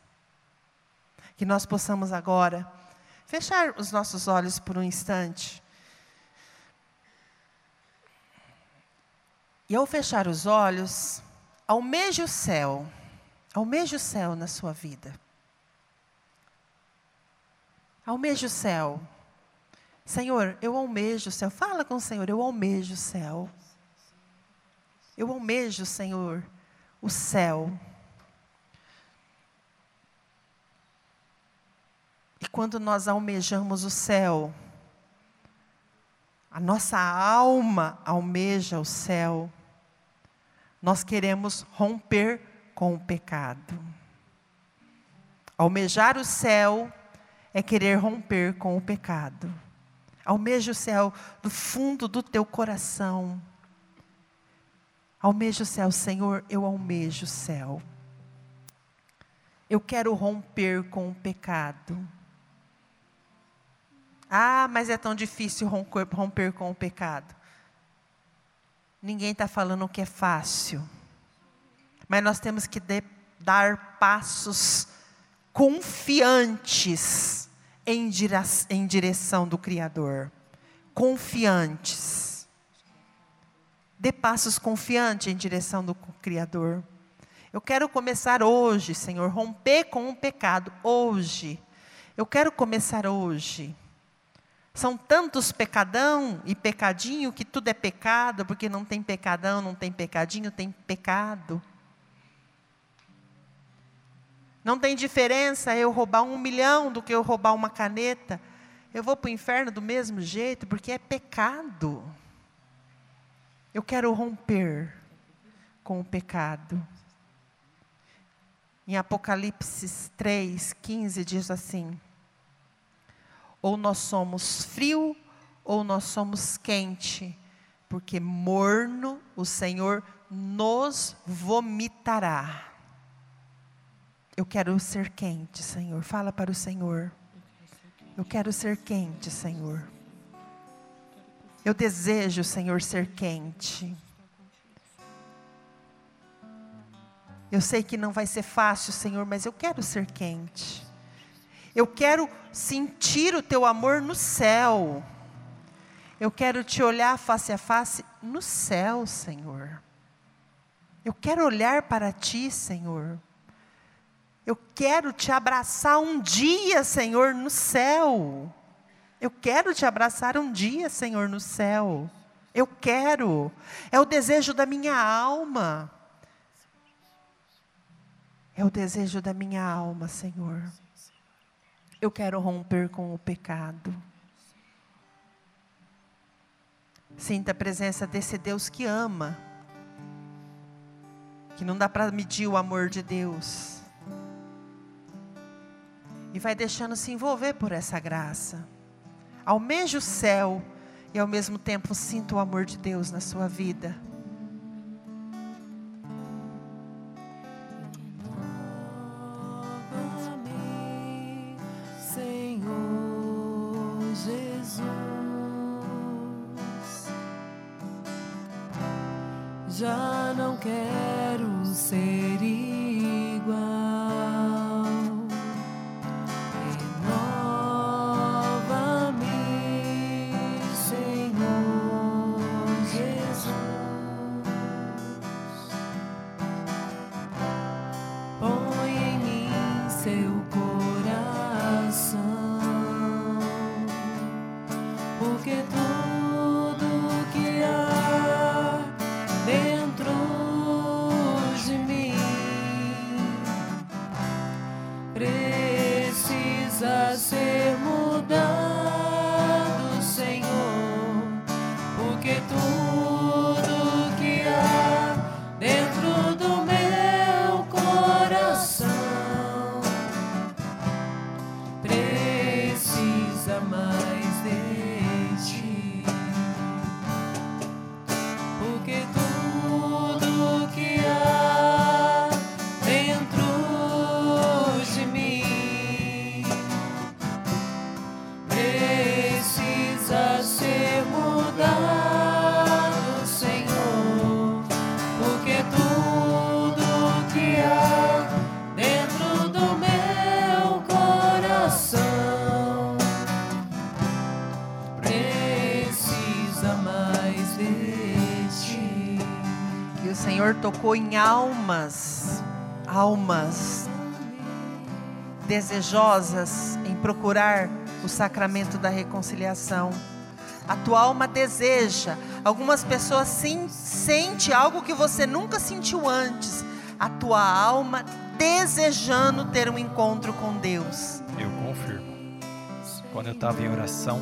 que nós possamos agora fechar os nossos olhos por um instante. E ao fechar os olhos, almeje o céu, almeje o céu na sua vida. Almeje o céu. Senhor, eu almejo o céu. Fala com o Senhor, eu almejo o céu. Eu almejo, Senhor, o céu. E quando nós almejamos o céu, a nossa alma almeja o céu, nós queremos romper com o pecado. Almejar o céu é querer romper com o pecado. Almeja o céu do fundo do teu coração. Almeja o céu, Senhor, eu almejo o céu. Eu quero romper com o pecado. Ah, mas é tão difícil romper, com o pecado. Ninguém está falando que é fácil. Mas nós temos que de, dar passos confiantes em, dire, em direção do Criador. Confiantes. Dê passos confiantes em direção do Criador. Eu quero começar hoje, Senhor, romper com o pecado. Hoje. Eu quero começar hoje são tantos pecadão e pecadinho que tudo é pecado, porque não tem pecadão, não tem pecadinho, tem pecado. Não tem diferença eu roubar um milhão do que eu roubar uma caneta. Eu vou para o inferno do mesmo jeito, porque é pecado. Eu quero romper com o pecado. Em Apocalipse 3, 15 diz assim: ou nós somos frio, ou nós somos quente, porque morno o Senhor nos vomitará. Eu quero ser quente, Senhor. Fala para o Senhor. Eu quero ser quente, Senhor. Eu desejo, Senhor, ser quente. Eu sei que não vai ser fácil, Senhor, mas eu quero ser quente. Eu quero sentir o teu amor no céu. Eu quero te olhar face a face no céu, Senhor. Eu quero olhar para ti, Senhor. Eu quero te abraçar um dia, Senhor, no céu. Eu quero te abraçar um dia, Senhor, no céu. Eu quero. É o desejo da minha alma. É o desejo da minha alma, Senhor. Eu quero romper com o pecado. Sinta a presença desse Deus que ama. Que não dá para medir o amor de Deus. E vai deixando se envolver por essa graça. Almeje o céu e ao mesmo tempo sinta o amor de Deus na sua vida. Em almas, almas desejosas em procurar o sacramento da reconciliação. A tua alma deseja. Algumas pessoas sim, sente algo que você nunca sentiu antes. A tua alma desejando ter um encontro com Deus. Eu confirmo. Quando eu estava em oração,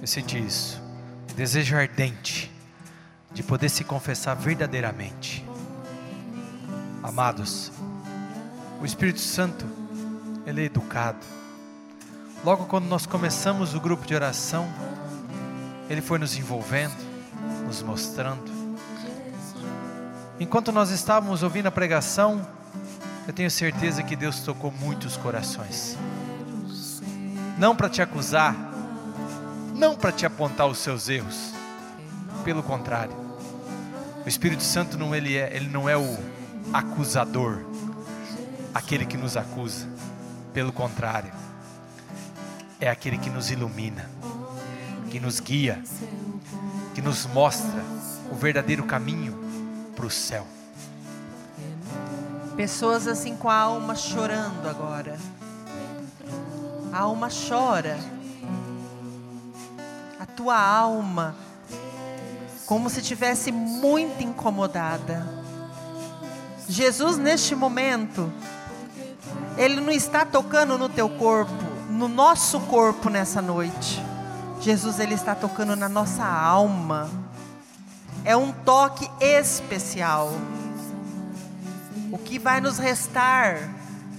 eu senti isso. Desejo ardente de poder se confessar verdadeiramente. Amados, o Espírito Santo, ele é educado. Logo quando nós começamos o grupo de oração, ele foi nos envolvendo, nos mostrando. Enquanto nós estávamos ouvindo a pregação, eu tenho certeza que Deus tocou muitos corações. Não para te acusar, não para te apontar os seus erros. Pelo contrário. O Espírito Santo não ele é, ele não é o acusador, aquele que nos acusa. Pelo contrário. É aquele que nos ilumina, que nos guia, que nos mostra o verdadeiro caminho para o céu. Pessoas assim com a alma chorando agora. A alma chora. A tua alma, como se tivesse muito incomodada. Jesus, neste momento, Ele não está tocando no teu corpo, no nosso corpo nessa noite. Jesus, Ele está tocando na nossa alma. É um toque especial. O que vai nos restar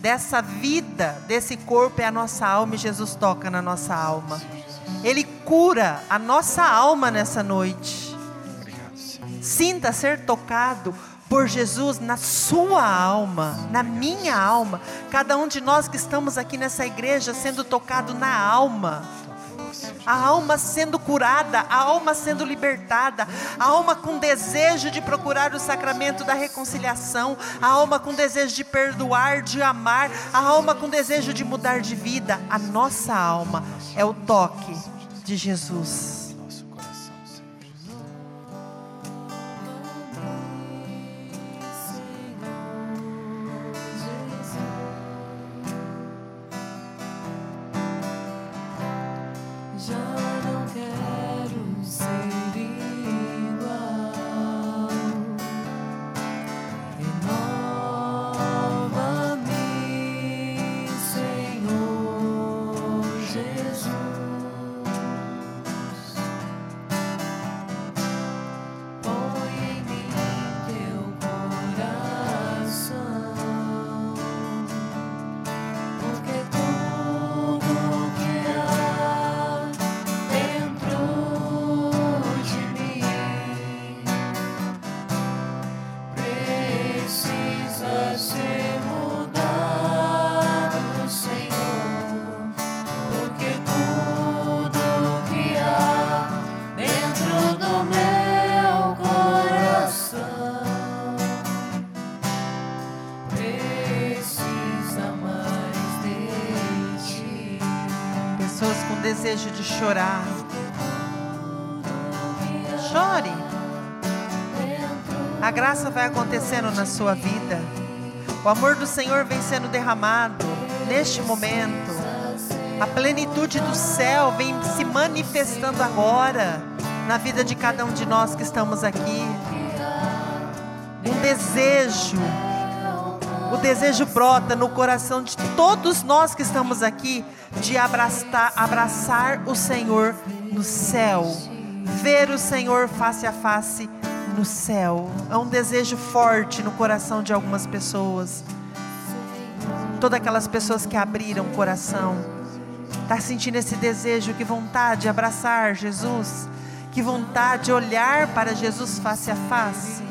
dessa vida, desse corpo, é a nossa alma e Jesus toca na nossa alma. Ele cura a nossa alma nessa noite. Sinta ser tocado por Jesus na sua alma, na minha alma. Cada um de nós que estamos aqui nessa igreja sendo tocado na alma. A alma sendo curada, a alma sendo libertada, a alma com desejo de procurar o sacramento da reconciliação, a alma com desejo de perdoar, de amar, a alma com desejo de mudar de vida. A nossa alma é o toque de Jesus. Chorar. Chore. A graça vai acontecendo na sua vida. O amor do Senhor vem sendo derramado neste momento. A plenitude do céu vem se manifestando agora na vida de cada um de nós que estamos aqui. Um desejo, desejo brota no coração de todos nós que estamos aqui de abraçar, abraçar o Senhor no céu, ver o Senhor face a face no céu. É um desejo forte no coração de algumas pessoas. Todas aquelas pessoas que abriram o coração, está sentindo esse desejo, que vontade de abraçar Jesus, que vontade de olhar para Jesus face a face.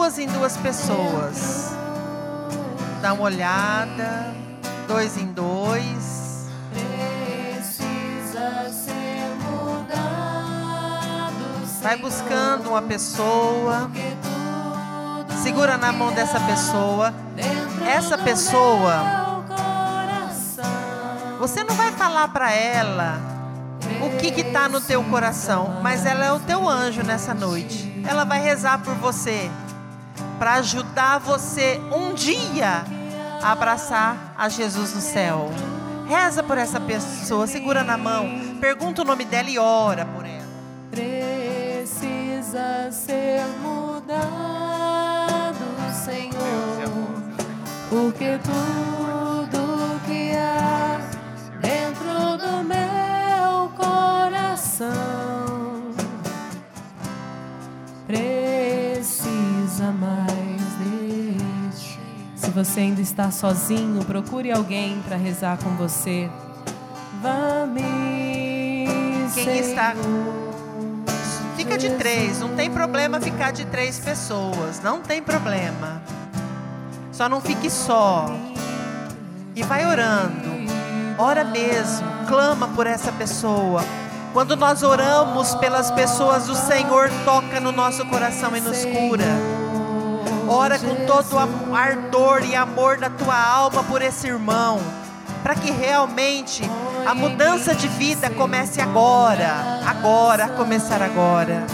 Duas em duas pessoas. Dá uma olhada, dois em dois. Vai buscando uma pessoa. Segura na mão dessa pessoa. Essa pessoa. Você não vai falar para ela o que está no teu coração, mas ela é o teu anjo nessa noite. Ela vai rezar por você, para ajudar você um dia a abraçar a Jesus no céu. Reza por essa pessoa, segura na mão, pergunta o nome dela e ora por ela. Precisa ser mudado, Senhor, porque tudo que há dentro do meu coração precisa você ainda está sozinho, procure alguém para rezar com você. Vá-me. Quem está Fica de três, não tem problema ficar de três pessoas, não tem problema. Só não fique só. E vai orando. Ora mesmo, clama por essa pessoa. Quando nós oramos pelas pessoas, o Senhor toca no nosso coração e nos cura. Ora com todo o ardor e amor da tua alma por esse irmão, para que realmente a mudança de vida comece agora, agora, começar agora.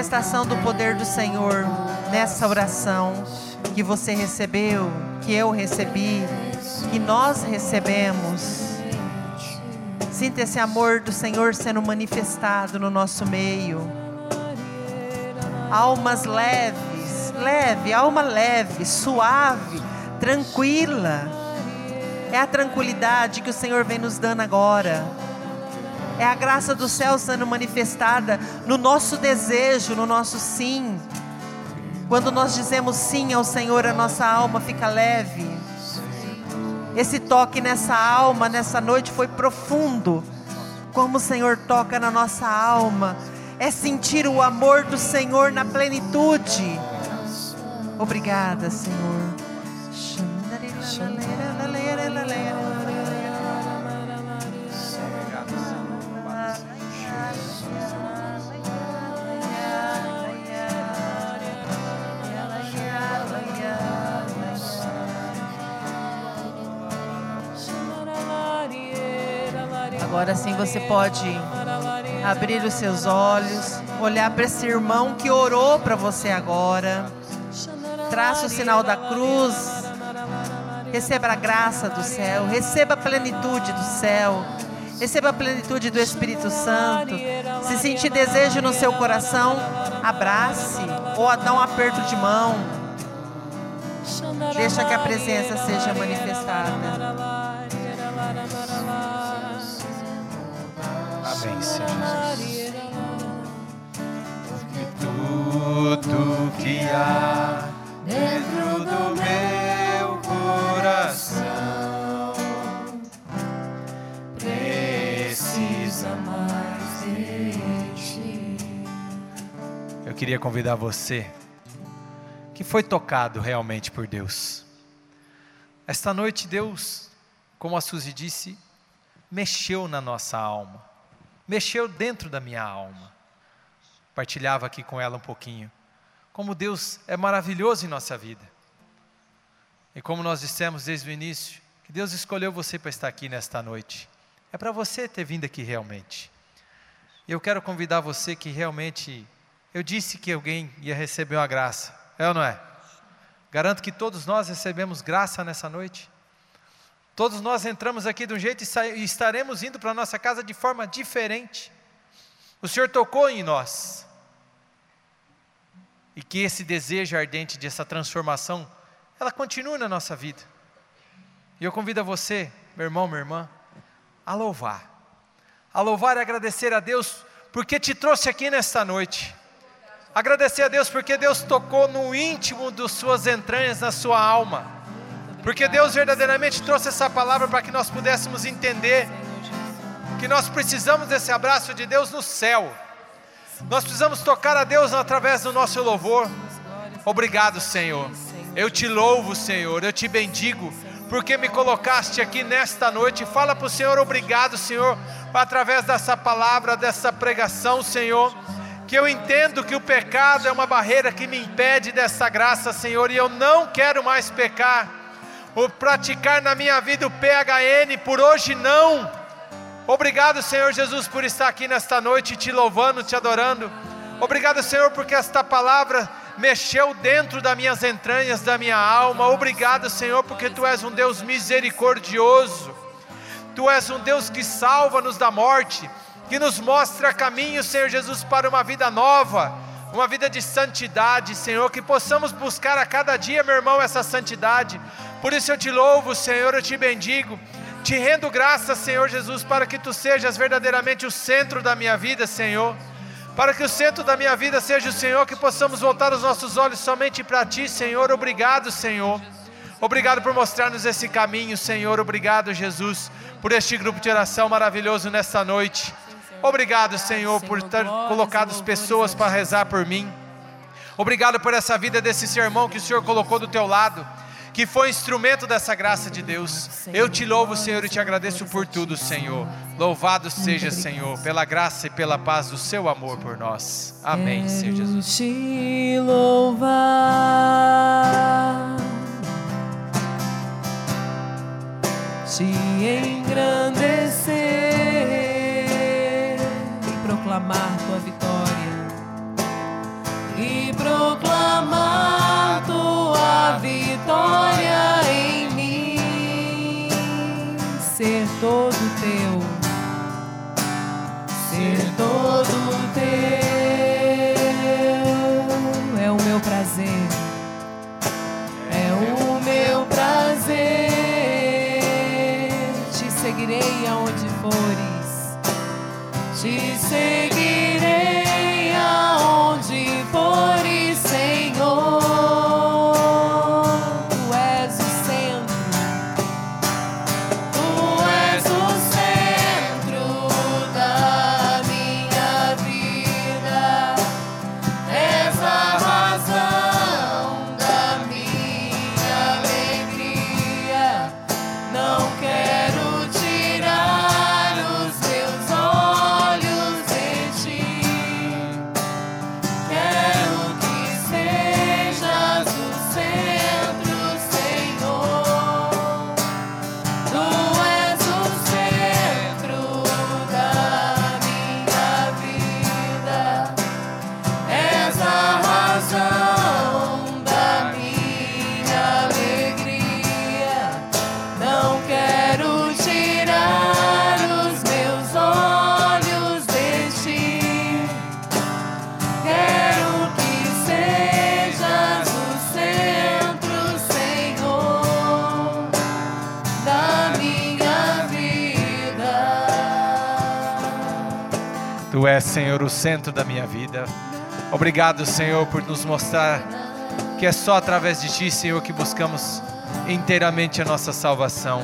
Manifestação do poder do Senhor nessa oração que você recebeu, que eu recebi, que nós recebemos. Sinta esse amor do Senhor sendo manifestado no nosso meio. Almas leves, leve, alma leve, suave, tranquila. É a tranquilidade que o Senhor vem nos dando agora É a graça do céu sendo manifestada no nosso desejo, no nosso sim. Quando nós dizemos sim ao Senhor, a nossa alma fica leve. Esse toque nessa alma, nessa noite, foi profundo. Como o Senhor toca na nossa alma. É sentir o amor do Senhor na plenitude. Obrigada, Senhor. Você pode abrir os seus olhos, olhar para esse irmão que orou para você agora. Traça o sinal da cruz. Receba a graça do céu, receba a plenitude do céu. Receba a plenitude do Espírito Santo. Se sentir desejo no seu coração, abrace ou dá um aperto de mão. Deixa que a presença seja manifestada. Senhor Jesus. E tudo que há dentro do meu coração precisa mais de ti. Eu queria convidar você que foi tocado realmente por Deus. Esta noite Deus, como a Suzy disse, mexeu na nossa alma mexeu dentro da minha alma. Partilhava aqui com ela um pouquinho. Como Deus é maravilhoso em nossa vida. E como nós dissemos desde o início, que Deus escolheu você para estar aqui nesta noite. É para você ter vindo aqui realmente. Eu quero convidar você que realmente. Eu disse que alguém ia receber uma graça. É ou não é? Garanto que todos nós recebemos graça nessa noite. Todos nós entramos aqui de um jeito e estaremos indo para a nossa casa de forma diferente. O Senhor tocou em nós. E que esse desejo ardente dessa transformação, ela continue na nossa vida. E eu convido a você, meu irmão, minha irmã, a louvar. A louvar e agradecer a Deus porque te trouxe aqui nesta noite. Agradecer a Deus porque Deus tocou no íntimo das suas entranhas, na sua alma porque Deus verdadeiramente trouxe essa palavra para que nós pudéssemos entender que nós precisamos desse abraço de Deus no céu. Nós precisamos tocar a Deus através do nosso louvor. Obrigado, Senhor. Eu te louvo, Senhor. Eu te bendigo porque me colocaste aqui nesta noite. Fala para o Senhor, obrigado, Senhor, através dessa palavra, dessa pregação, Senhor. Que eu entendo que o pecado é uma barreira que me impede dessa graça, Senhor, e eu não quero mais pecar o praticar na minha vida o PHN, por hoje não. Obrigado, Senhor Jesus, por estar aqui nesta noite te louvando, te adorando. Obrigado, Senhor, porque esta palavra mexeu dentro das minhas entranhas, da minha alma. Obrigado, Senhor, porque tu és um Deus misericordioso. Tu és um Deus que salva-nos da morte, que nos mostra caminho, Senhor Jesus, para uma vida nova, uma vida de santidade, Senhor, que possamos buscar a cada dia, meu irmão, essa santidade por isso eu te louvo, Senhor, eu te bendigo. Te rendo graças, Senhor Jesus, para que tu sejas verdadeiramente o centro da minha vida, Senhor. Para que o centro da minha vida seja o Senhor, que possamos voltar os nossos olhos somente para ti, Senhor. Obrigado, Senhor. Obrigado por mostrar-nos esse caminho, Senhor. Obrigado, Jesus, por este grupo de oração maravilhoso nesta noite. Obrigado, Senhor, por ter colocado as pessoas para rezar por mim. Obrigado por essa vida desse sermão que o Senhor colocou do teu lado que foi instrumento dessa graça de Deus. Eu te louvo, Senhor, e te agradeço por tudo, Senhor. Louvado seja, Senhor, pela graça e pela paz do seu amor por nós. Amém, Senhor Jesus. Te louvar, te engrandecer e proclamar tua vitória e proclamar ser todo teu, ser todo teu. É o meu prazer, é o meu prazer, te seguirei aonde fores, te seguirei és, Senhor, o centro da minha vida. Obrigado, Senhor, por nos mostrar que é só através de Ti, Senhor, que buscamos inteiramente a nossa salvação.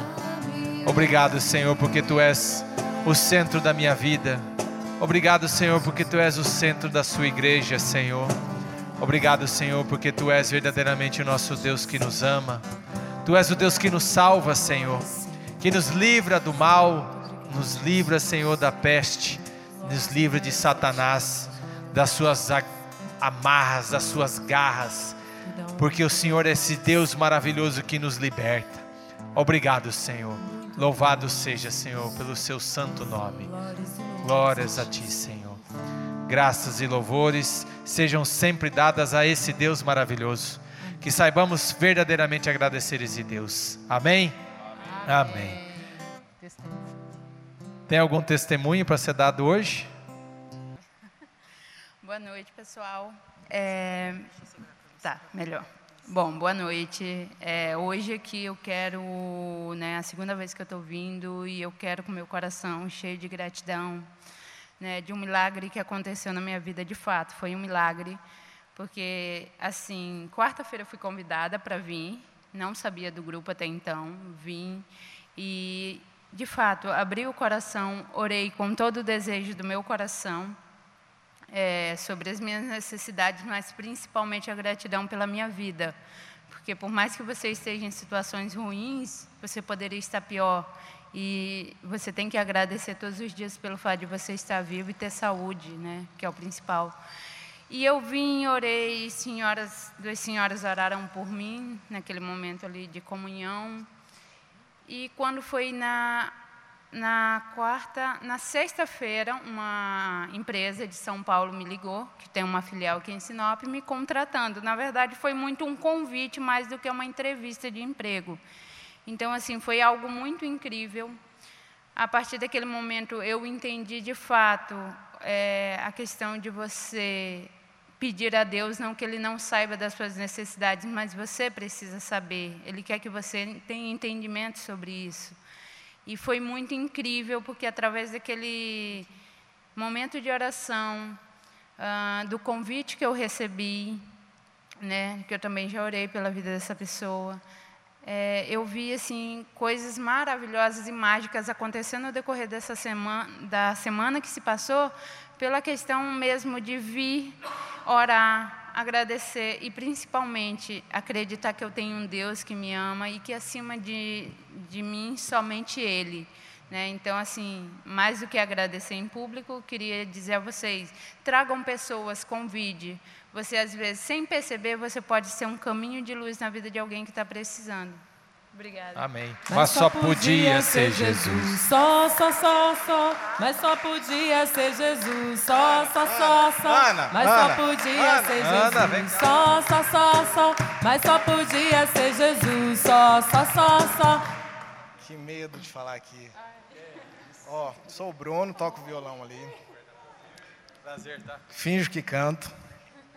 Obrigado, Senhor, porque Tu és o centro da minha vida. Obrigado, Senhor, porque Tu és o centro da Sua igreja, Senhor. Obrigado, Senhor, porque Tu és verdadeiramente o nosso Deus que nos ama. Tu és o Deus que nos salva, Senhor, que nos livra do mal, nos livra, Senhor, da peste, nos livra de Satanás, das suas amarras, das suas garras, porque o Senhor é esse Deus maravilhoso que nos liberta. Obrigado, Senhor. Louvado seja, Senhor, pelo seu santo nome. Glórias a ti, Senhor. Graças e louvores sejam sempre dadas a esse Deus maravilhoso. Que saibamos verdadeiramente agradecer esse Deus. Amém? Amém. Tem algum testemunho para ser dado hoje? Boa noite, pessoal. É, Tá, melhor. Bom, boa noite. É, hoje aqui eu quero, né, a segunda vez que eu estou vindo e eu quero com meu coração cheio de gratidão, né, de um milagre que aconteceu na minha vida de fato. Foi um milagre, porque assim, quarta-feira eu fui convidada para vir, não sabia do grupo até então, vim e de fato abri o coração, orei com todo o desejo do meu coração é, sobre as minhas necessidades, mas principalmente a gratidão pela minha vida. Porque por mais que você esteja em situações ruins, você poderia estar pior. E você tem que agradecer todos os dias pelo fato de você estar vivo e ter saúde, né? que é o principal. E eu vim, orei, senhoras, duas senhoras oraram por mim naquele momento ali de comunhão. E quando foi na na quarta, na sexta-feira, uma empresa de São Paulo me ligou, que tem uma filial aqui em Sinop, me contratando. Na verdade, foi muito um convite mais do que uma entrevista de emprego. Então, assim, foi algo muito incrível. A partir daquele momento, eu entendi de fato é, a questão de você pedir a Deus, não que Ele não saiba das suas necessidades, mas você precisa saber. Ele quer que você tenha entendimento sobre isso. E foi muito incrível, porque através daquele momento de oração, ah, do convite que eu recebi, né, que eu também já orei pela vida dessa pessoa, é, eu vi assim coisas maravilhosas e mágicas acontecendo no decorrer dessa semana, da semana que se passou, pela questão mesmo de vir orar, agradecer e principalmente acreditar que eu tenho um Deus que me ama e que acima de, de mim somente Ele. Né? Então, assim, mais do que agradecer em público, queria dizer a vocês: tragam pessoas, convide. Você, às vezes, sem perceber, você pode ser um caminho de luz na vida de alguém que está precisando. Obrigada. Amém. Mas só podia ser Jesus. Só, só, só, só. Mas só podia ser Jesus. Só, só, só, só. Ana, Mas Ana, só podia Ana, ser Jesus. Só, só, só, só. Mas só podia ser Jesus. Só, só, só, só. Que medo de falar aqui. Ó, sou o Bruno, toco violão ali. Prazer, tá? Finjo que canto.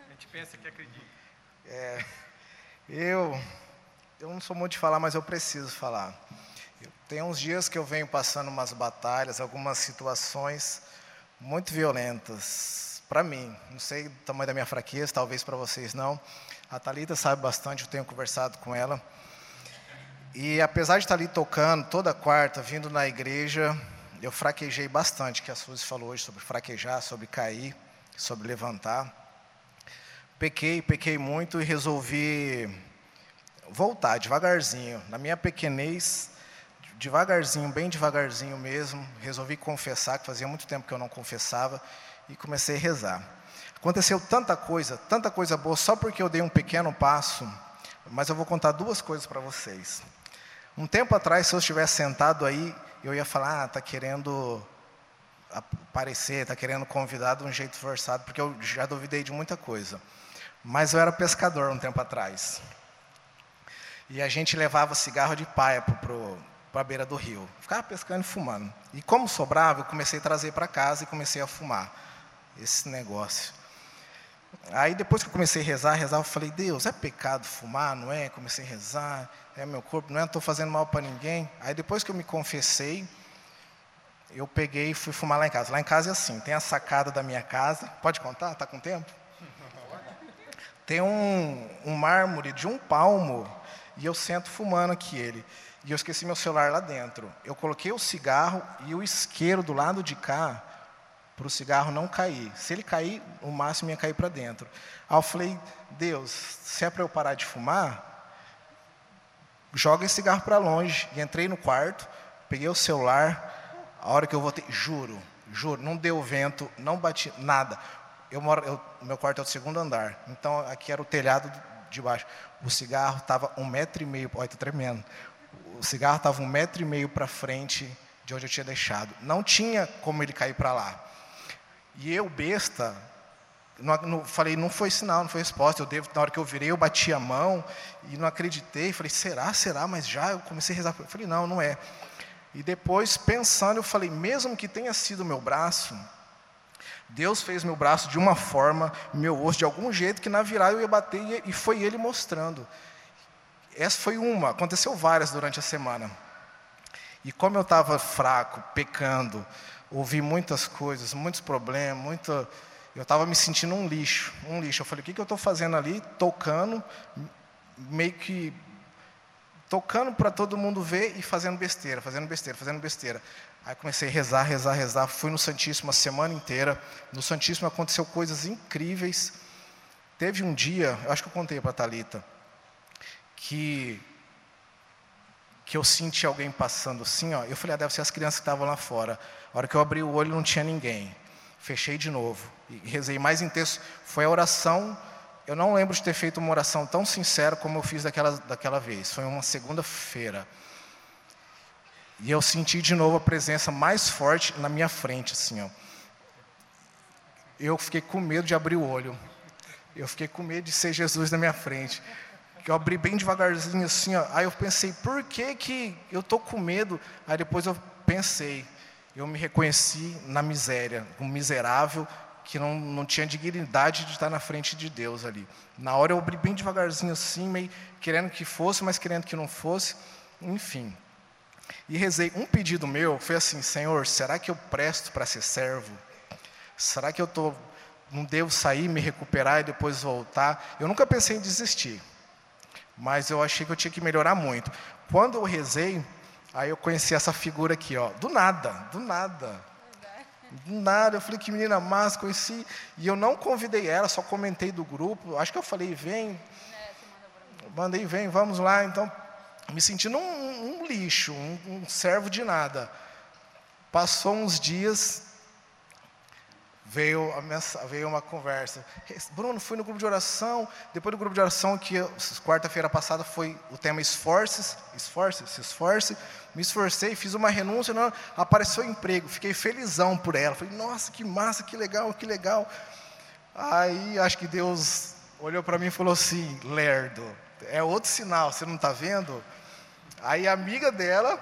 A gente pensa que acredita. Eu, eu não sou muito de falar, mas eu preciso falar. Tem uns dias que eu venho passando umas batalhas, algumas situações muito violentas para mim. Não sei o tamanho da minha fraqueza, talvez para vocês não. A Talita sabe bastante, eu tenho conversado com ela. E apesar de estar ali tocando toda quarta, vindo na igreja, eu fraquejei bastante, que a Suzy falou hoje sobre fraquejar, sobre cair, sobre levantar. Pequei, pequei muito e resolvi voltar devagarzinho. Na minha pequenez, devagarzinho, bem devagarzinho mesmo, resolvi confessar, que fazia muito tempo que eu não confessava, e comecei a rezar. Aconteceu tanta coisa, tanta coisa boa, só porque eu dei um pequeno passo, mas eu vou contar duas coisas para vocês. Um tempo atrás, se eu estivesse sentado aí, eu ia falar, ah, está querendo aparecer, está querendo convidar de um jeito forçado, porque eu já duvidei de muita coisa. Mas eu era pescador um tempo atrás. E a gente levava cigarro de paia para a beira do rio. Ficava pescando e fumando. E como sobrava, eu comecei a trazer para casa e comecei a fumar esse negócio. Aí depois que eu comecei a rezar, rezar, eu falei, Deus, é pecado fumar, não é? Comecei a rezar, é meu corpo, não é? Estou fazendo mal para ninguém. Aí depois que eu me confessei, eu peguei e fui fumar lá em casa. Lá em casa é assim, tem a sacada da minha casa. Pode contar? Está com tempo? Tem um, um mármore de um palmo e eu sento fumando aqui ele. E eu esqueci meu celular lá dentro. Eu coloquei o cigarro e o isqueiro do lado de cá para o cigarro não cair. Se ele cair, o máximo ia cair para dentro. Aí eu falei, Deus, se é para eu parar de fumar, joga esse cigarro para longe. E entrei no quarto, peguei o celular, a hora que eu voltei, juro, juro, não deu vento, não bati nada. Eu moro, eu, meu quarto é o segundo andar, então aqui era o telhado de baixo. O cigarro estava um metro e meio, olha, estou tremendo. O cigarro estava um metro e meio para frente de onde eu tinha deixado. Não tinha como ele cair para lá. E eu, besta, não, não, falei, não foi sinal, não foi resposta. Eu devo, na hora que eu virei, eu bati a mão e não acreditei. Falei, será, será? Mas já eu comecei a rezar. Falei, não, não é. E depois, pensando, eu falei, mesmo que tenha sido meu braço, Deus fez meu braço de uma forma, meu osso de algum jeito, que na virada eu ia bater e foi Ele mostrando. Essa foi uma, aconteceu várias durante a semana. E como eu estava fraco, pecando, ouvi muitas coisas, muitos problemas, muita, eu estava me sentindo um lixo, um lixo. Eu falei, o que, que eu estou fazendo ali? Tocando, meio que tocando para todo mundo ver e fazendo besteira, fazendo besteira, fazendo besteira. Aí comecei a rezar, rezar, rezar. Fui no Santíssimo a semana inteira. No Santíssimo aconteceu coisas incríveis. Teve um dia, eu acho que eu contei para a Thalita, que que eu senti alguém passando assim, ó, eu falei, ah, deve ser as crianças que estavam lá fora. A hora que eu abri o olho não tinha ninguém. Fechei de novo e rezei mais intenso. Foi a oração. Eu não lembro de ter feito uma oração tão sincera como eu fiz daquela, daquela vez. Foi uma segunda-feira. E eu senti de novo a presença mais forte na minha frente, assim, ó. Eu fiquei com medo de abrir o olho. Eu fiquei com medo de ser Jesus na minha frente eu abri bem devagarzinho assim, ó. aí eu pensei, por que, que eu estou com medo? Aí depois eu pensei, eu me reconheci na miséria, um miserável que não, não tinha dignidade de estar na frente de Deus ali. Na hora eu abri bem devagarzinho assim, meio querendo que fosse, mas querendo que não fosse, enfim. E rezei, um pedido meu foi assim, Senhor, será que eu presto para ser servo? Será que eu tô, não devo sair, me recuperar e depois voltar? Eu nunca pensei em desistir mas eu achei que eu tinha que melhorar muito. Quando eu rezei, aí eu conheci essa figura aqui, ó, do nada, do nada. Do nada, eu falei que menina massa, conheci, e eu não convidei ela, só comentei do grupo, acho que eu falei, vem, mandei, vem, vamos lá, então, me sentindo um, um lixo, um, um servo de nada. Passou uns dias, veio, veio uma conversa. Bruno, fui no grupo de oração. Depois do grupo de oração, que quarta-feira passada foi o tema esforce, esforce, se esforce. Me esforcei, fiz uma renúncia, não, apareceu emprego. Fiquei felizão por ela. Falei, nossa, que massa, que legal, que legal. Aí acho que Deus olhou para mim e falou assim: lerdo, é outro sinal, você não está vendo? Aí a amiga dela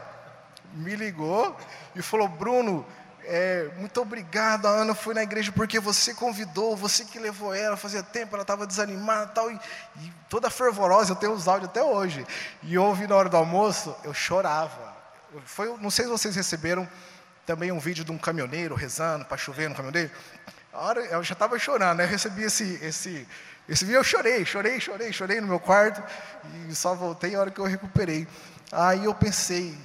me ligou e falou: Bruno, é, muito obrigado, a Ana foi na igreja porque você convidou, você que levou ela, fazia tempo, ela estava desanimada tal, e, e toda fervorosa, eu tenho os áudios até hoje. E ouvi na hora do almoço, eu chorava. Foi, não sei se vocês receberam, também um vídeo de um caminhoneiro rezando para chover no caminhoneiro. A hora eu já estava chorando, né? Eu recebi esse, esse, esse vídeo, eu chorei, chorei, chorei, chorei no meu quarto e só voltei a hora que eu recuperei. Aí eu pensei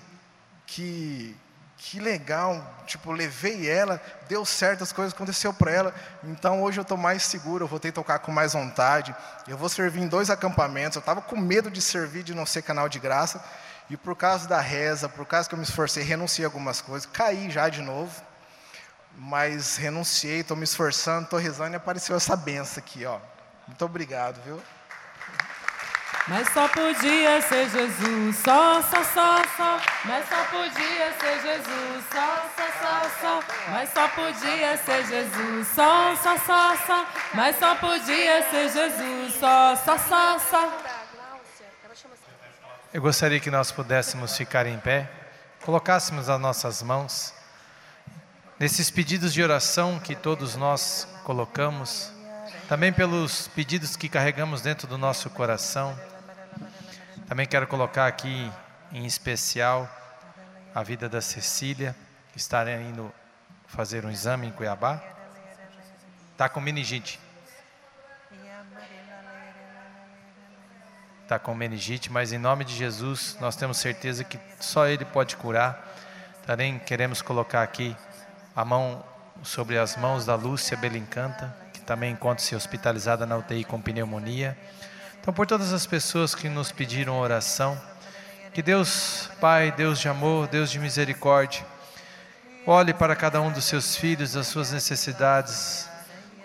que que legal, tipo, levei ela, deu certo, as coisas aconteceu para ela. Então hoje eu estou mais seguro, eu ter que tocar com mais vontade. Eu vou servir em dois acampamentos. Eu estava com medo de servir de não ser canal de graça. E por causa da reza, por causa que eu me esforcei, renunciei a algumas coisas, caí já de novo. Mas renunciei, estou me esforçando, estou rezando e apareceu essa benção aqui, ó. Muito obrigado, viu? Mas só podia ser Jesus, só, só, só, só. Mas só podia ser Jesus, só, só, só, só. Mas só podia ser Jesus, só, só, só, só. Mas só podia ser Jesus, só, só, só, só. Eu gostaria que nós pudéssemos ficar em pé, colocássemos as nossas mãos nesses pedidos de oração que todos nós colocamos, também pelos pedidos que carregamos dentro do nosso coração. Também quero colocar aqui em especial a vida da Cecília, que está indo fazer um exame em Cuiabá. Está com meningite. Está com meningite, mas em nome de Jesus nós temos certeza que só Ele pode curar. Também queremos colocar aqui a mão sobre as mãos da Lúcia Belincanta, que também encontra-se hospitalizada na UTI com pneumonia. Então, por todas as pessoas que nos pediram oração, que Deus, Pai, Deus de amor, Deus de misericórdia, olhe para cada um dos seus filhos, as suas necessidades,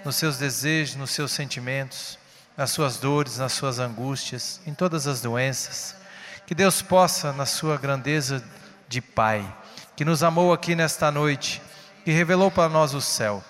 nos seus desejos, nos seus sentimentos, nas suas dores, nas suas angústias, em todas as doenças. Que Deus possa, na sua grandeza de Pai, que nos amou aqui nesta noite, que revelou para nós o céu,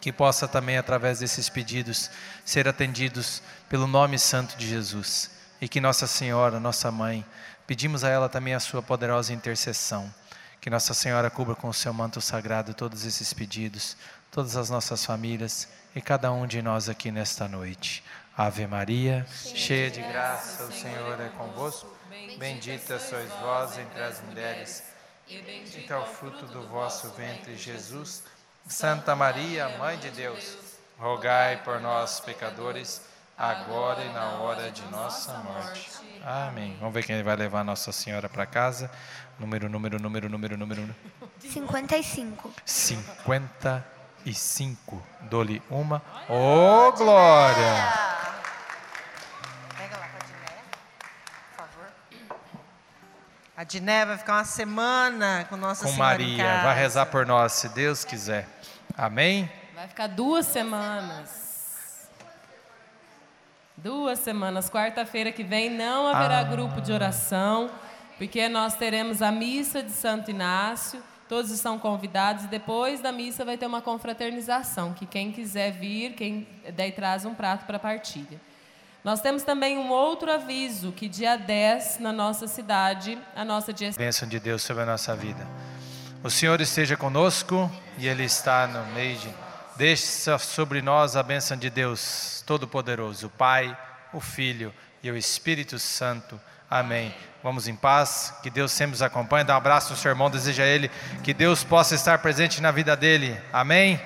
que possa também, através desses pedidos, ser atendidos pelo nome santo de Jesus. E que Nossa Senhora, nossa mãe, pedimos a ela também a sua poderosa intercessão. Que Nossa Senhora cubra com o seu manto sagrado todos esses pedidos, todas as nossas famílias e cada um de nós aqui nesta noite. Ave Maria, cheia de graça, o Senhor é convosco. Bendita sois vós entre as mulheres, e bendito é o fruto do vosso ventre, Jesus. Santa Maria, Mãe de Deus, rogai por nós, pecadores agora e na hora de nossa morte. Amém. Vamos ver quem vai levar Nossa Senhora para casa. Número, número, número, número, número. 55. 55. Dole uma. Ô, oh, glória! Pega lá para a Diné, por favor. A Diné vai ficar uma semana com Nossa com Senhora Maria. Vai rezar por nós, se Deus quiser. Amém? Vai ficar duas semanas. Duas semanas. Quarta-feira que vem não haverá ah. grupo de oração, porque nós teremos a missa de Santo Inácio. Todos estão convidados. Depois da missa vai ter uma confraternização, que quem quiser vir, quem daí traz um prato para partilha. Nós temos também um outro aviso, que dia 10, na nossa cidade, a nossa dia... Bênção de Deus sobre a nossa vida. O Senhor esteja conosco e Ele está no meio de... Deixe sobre nós a bênção de Deus Todo-Poderoso, o Pai, o Filho e o Espírito Santo. Amém. Vamos em paz, que Deus sempre nos acompanhe. Dá um abraço no seu irmão, deseja a ele que Deus possa estar presente na vida dele. Amém.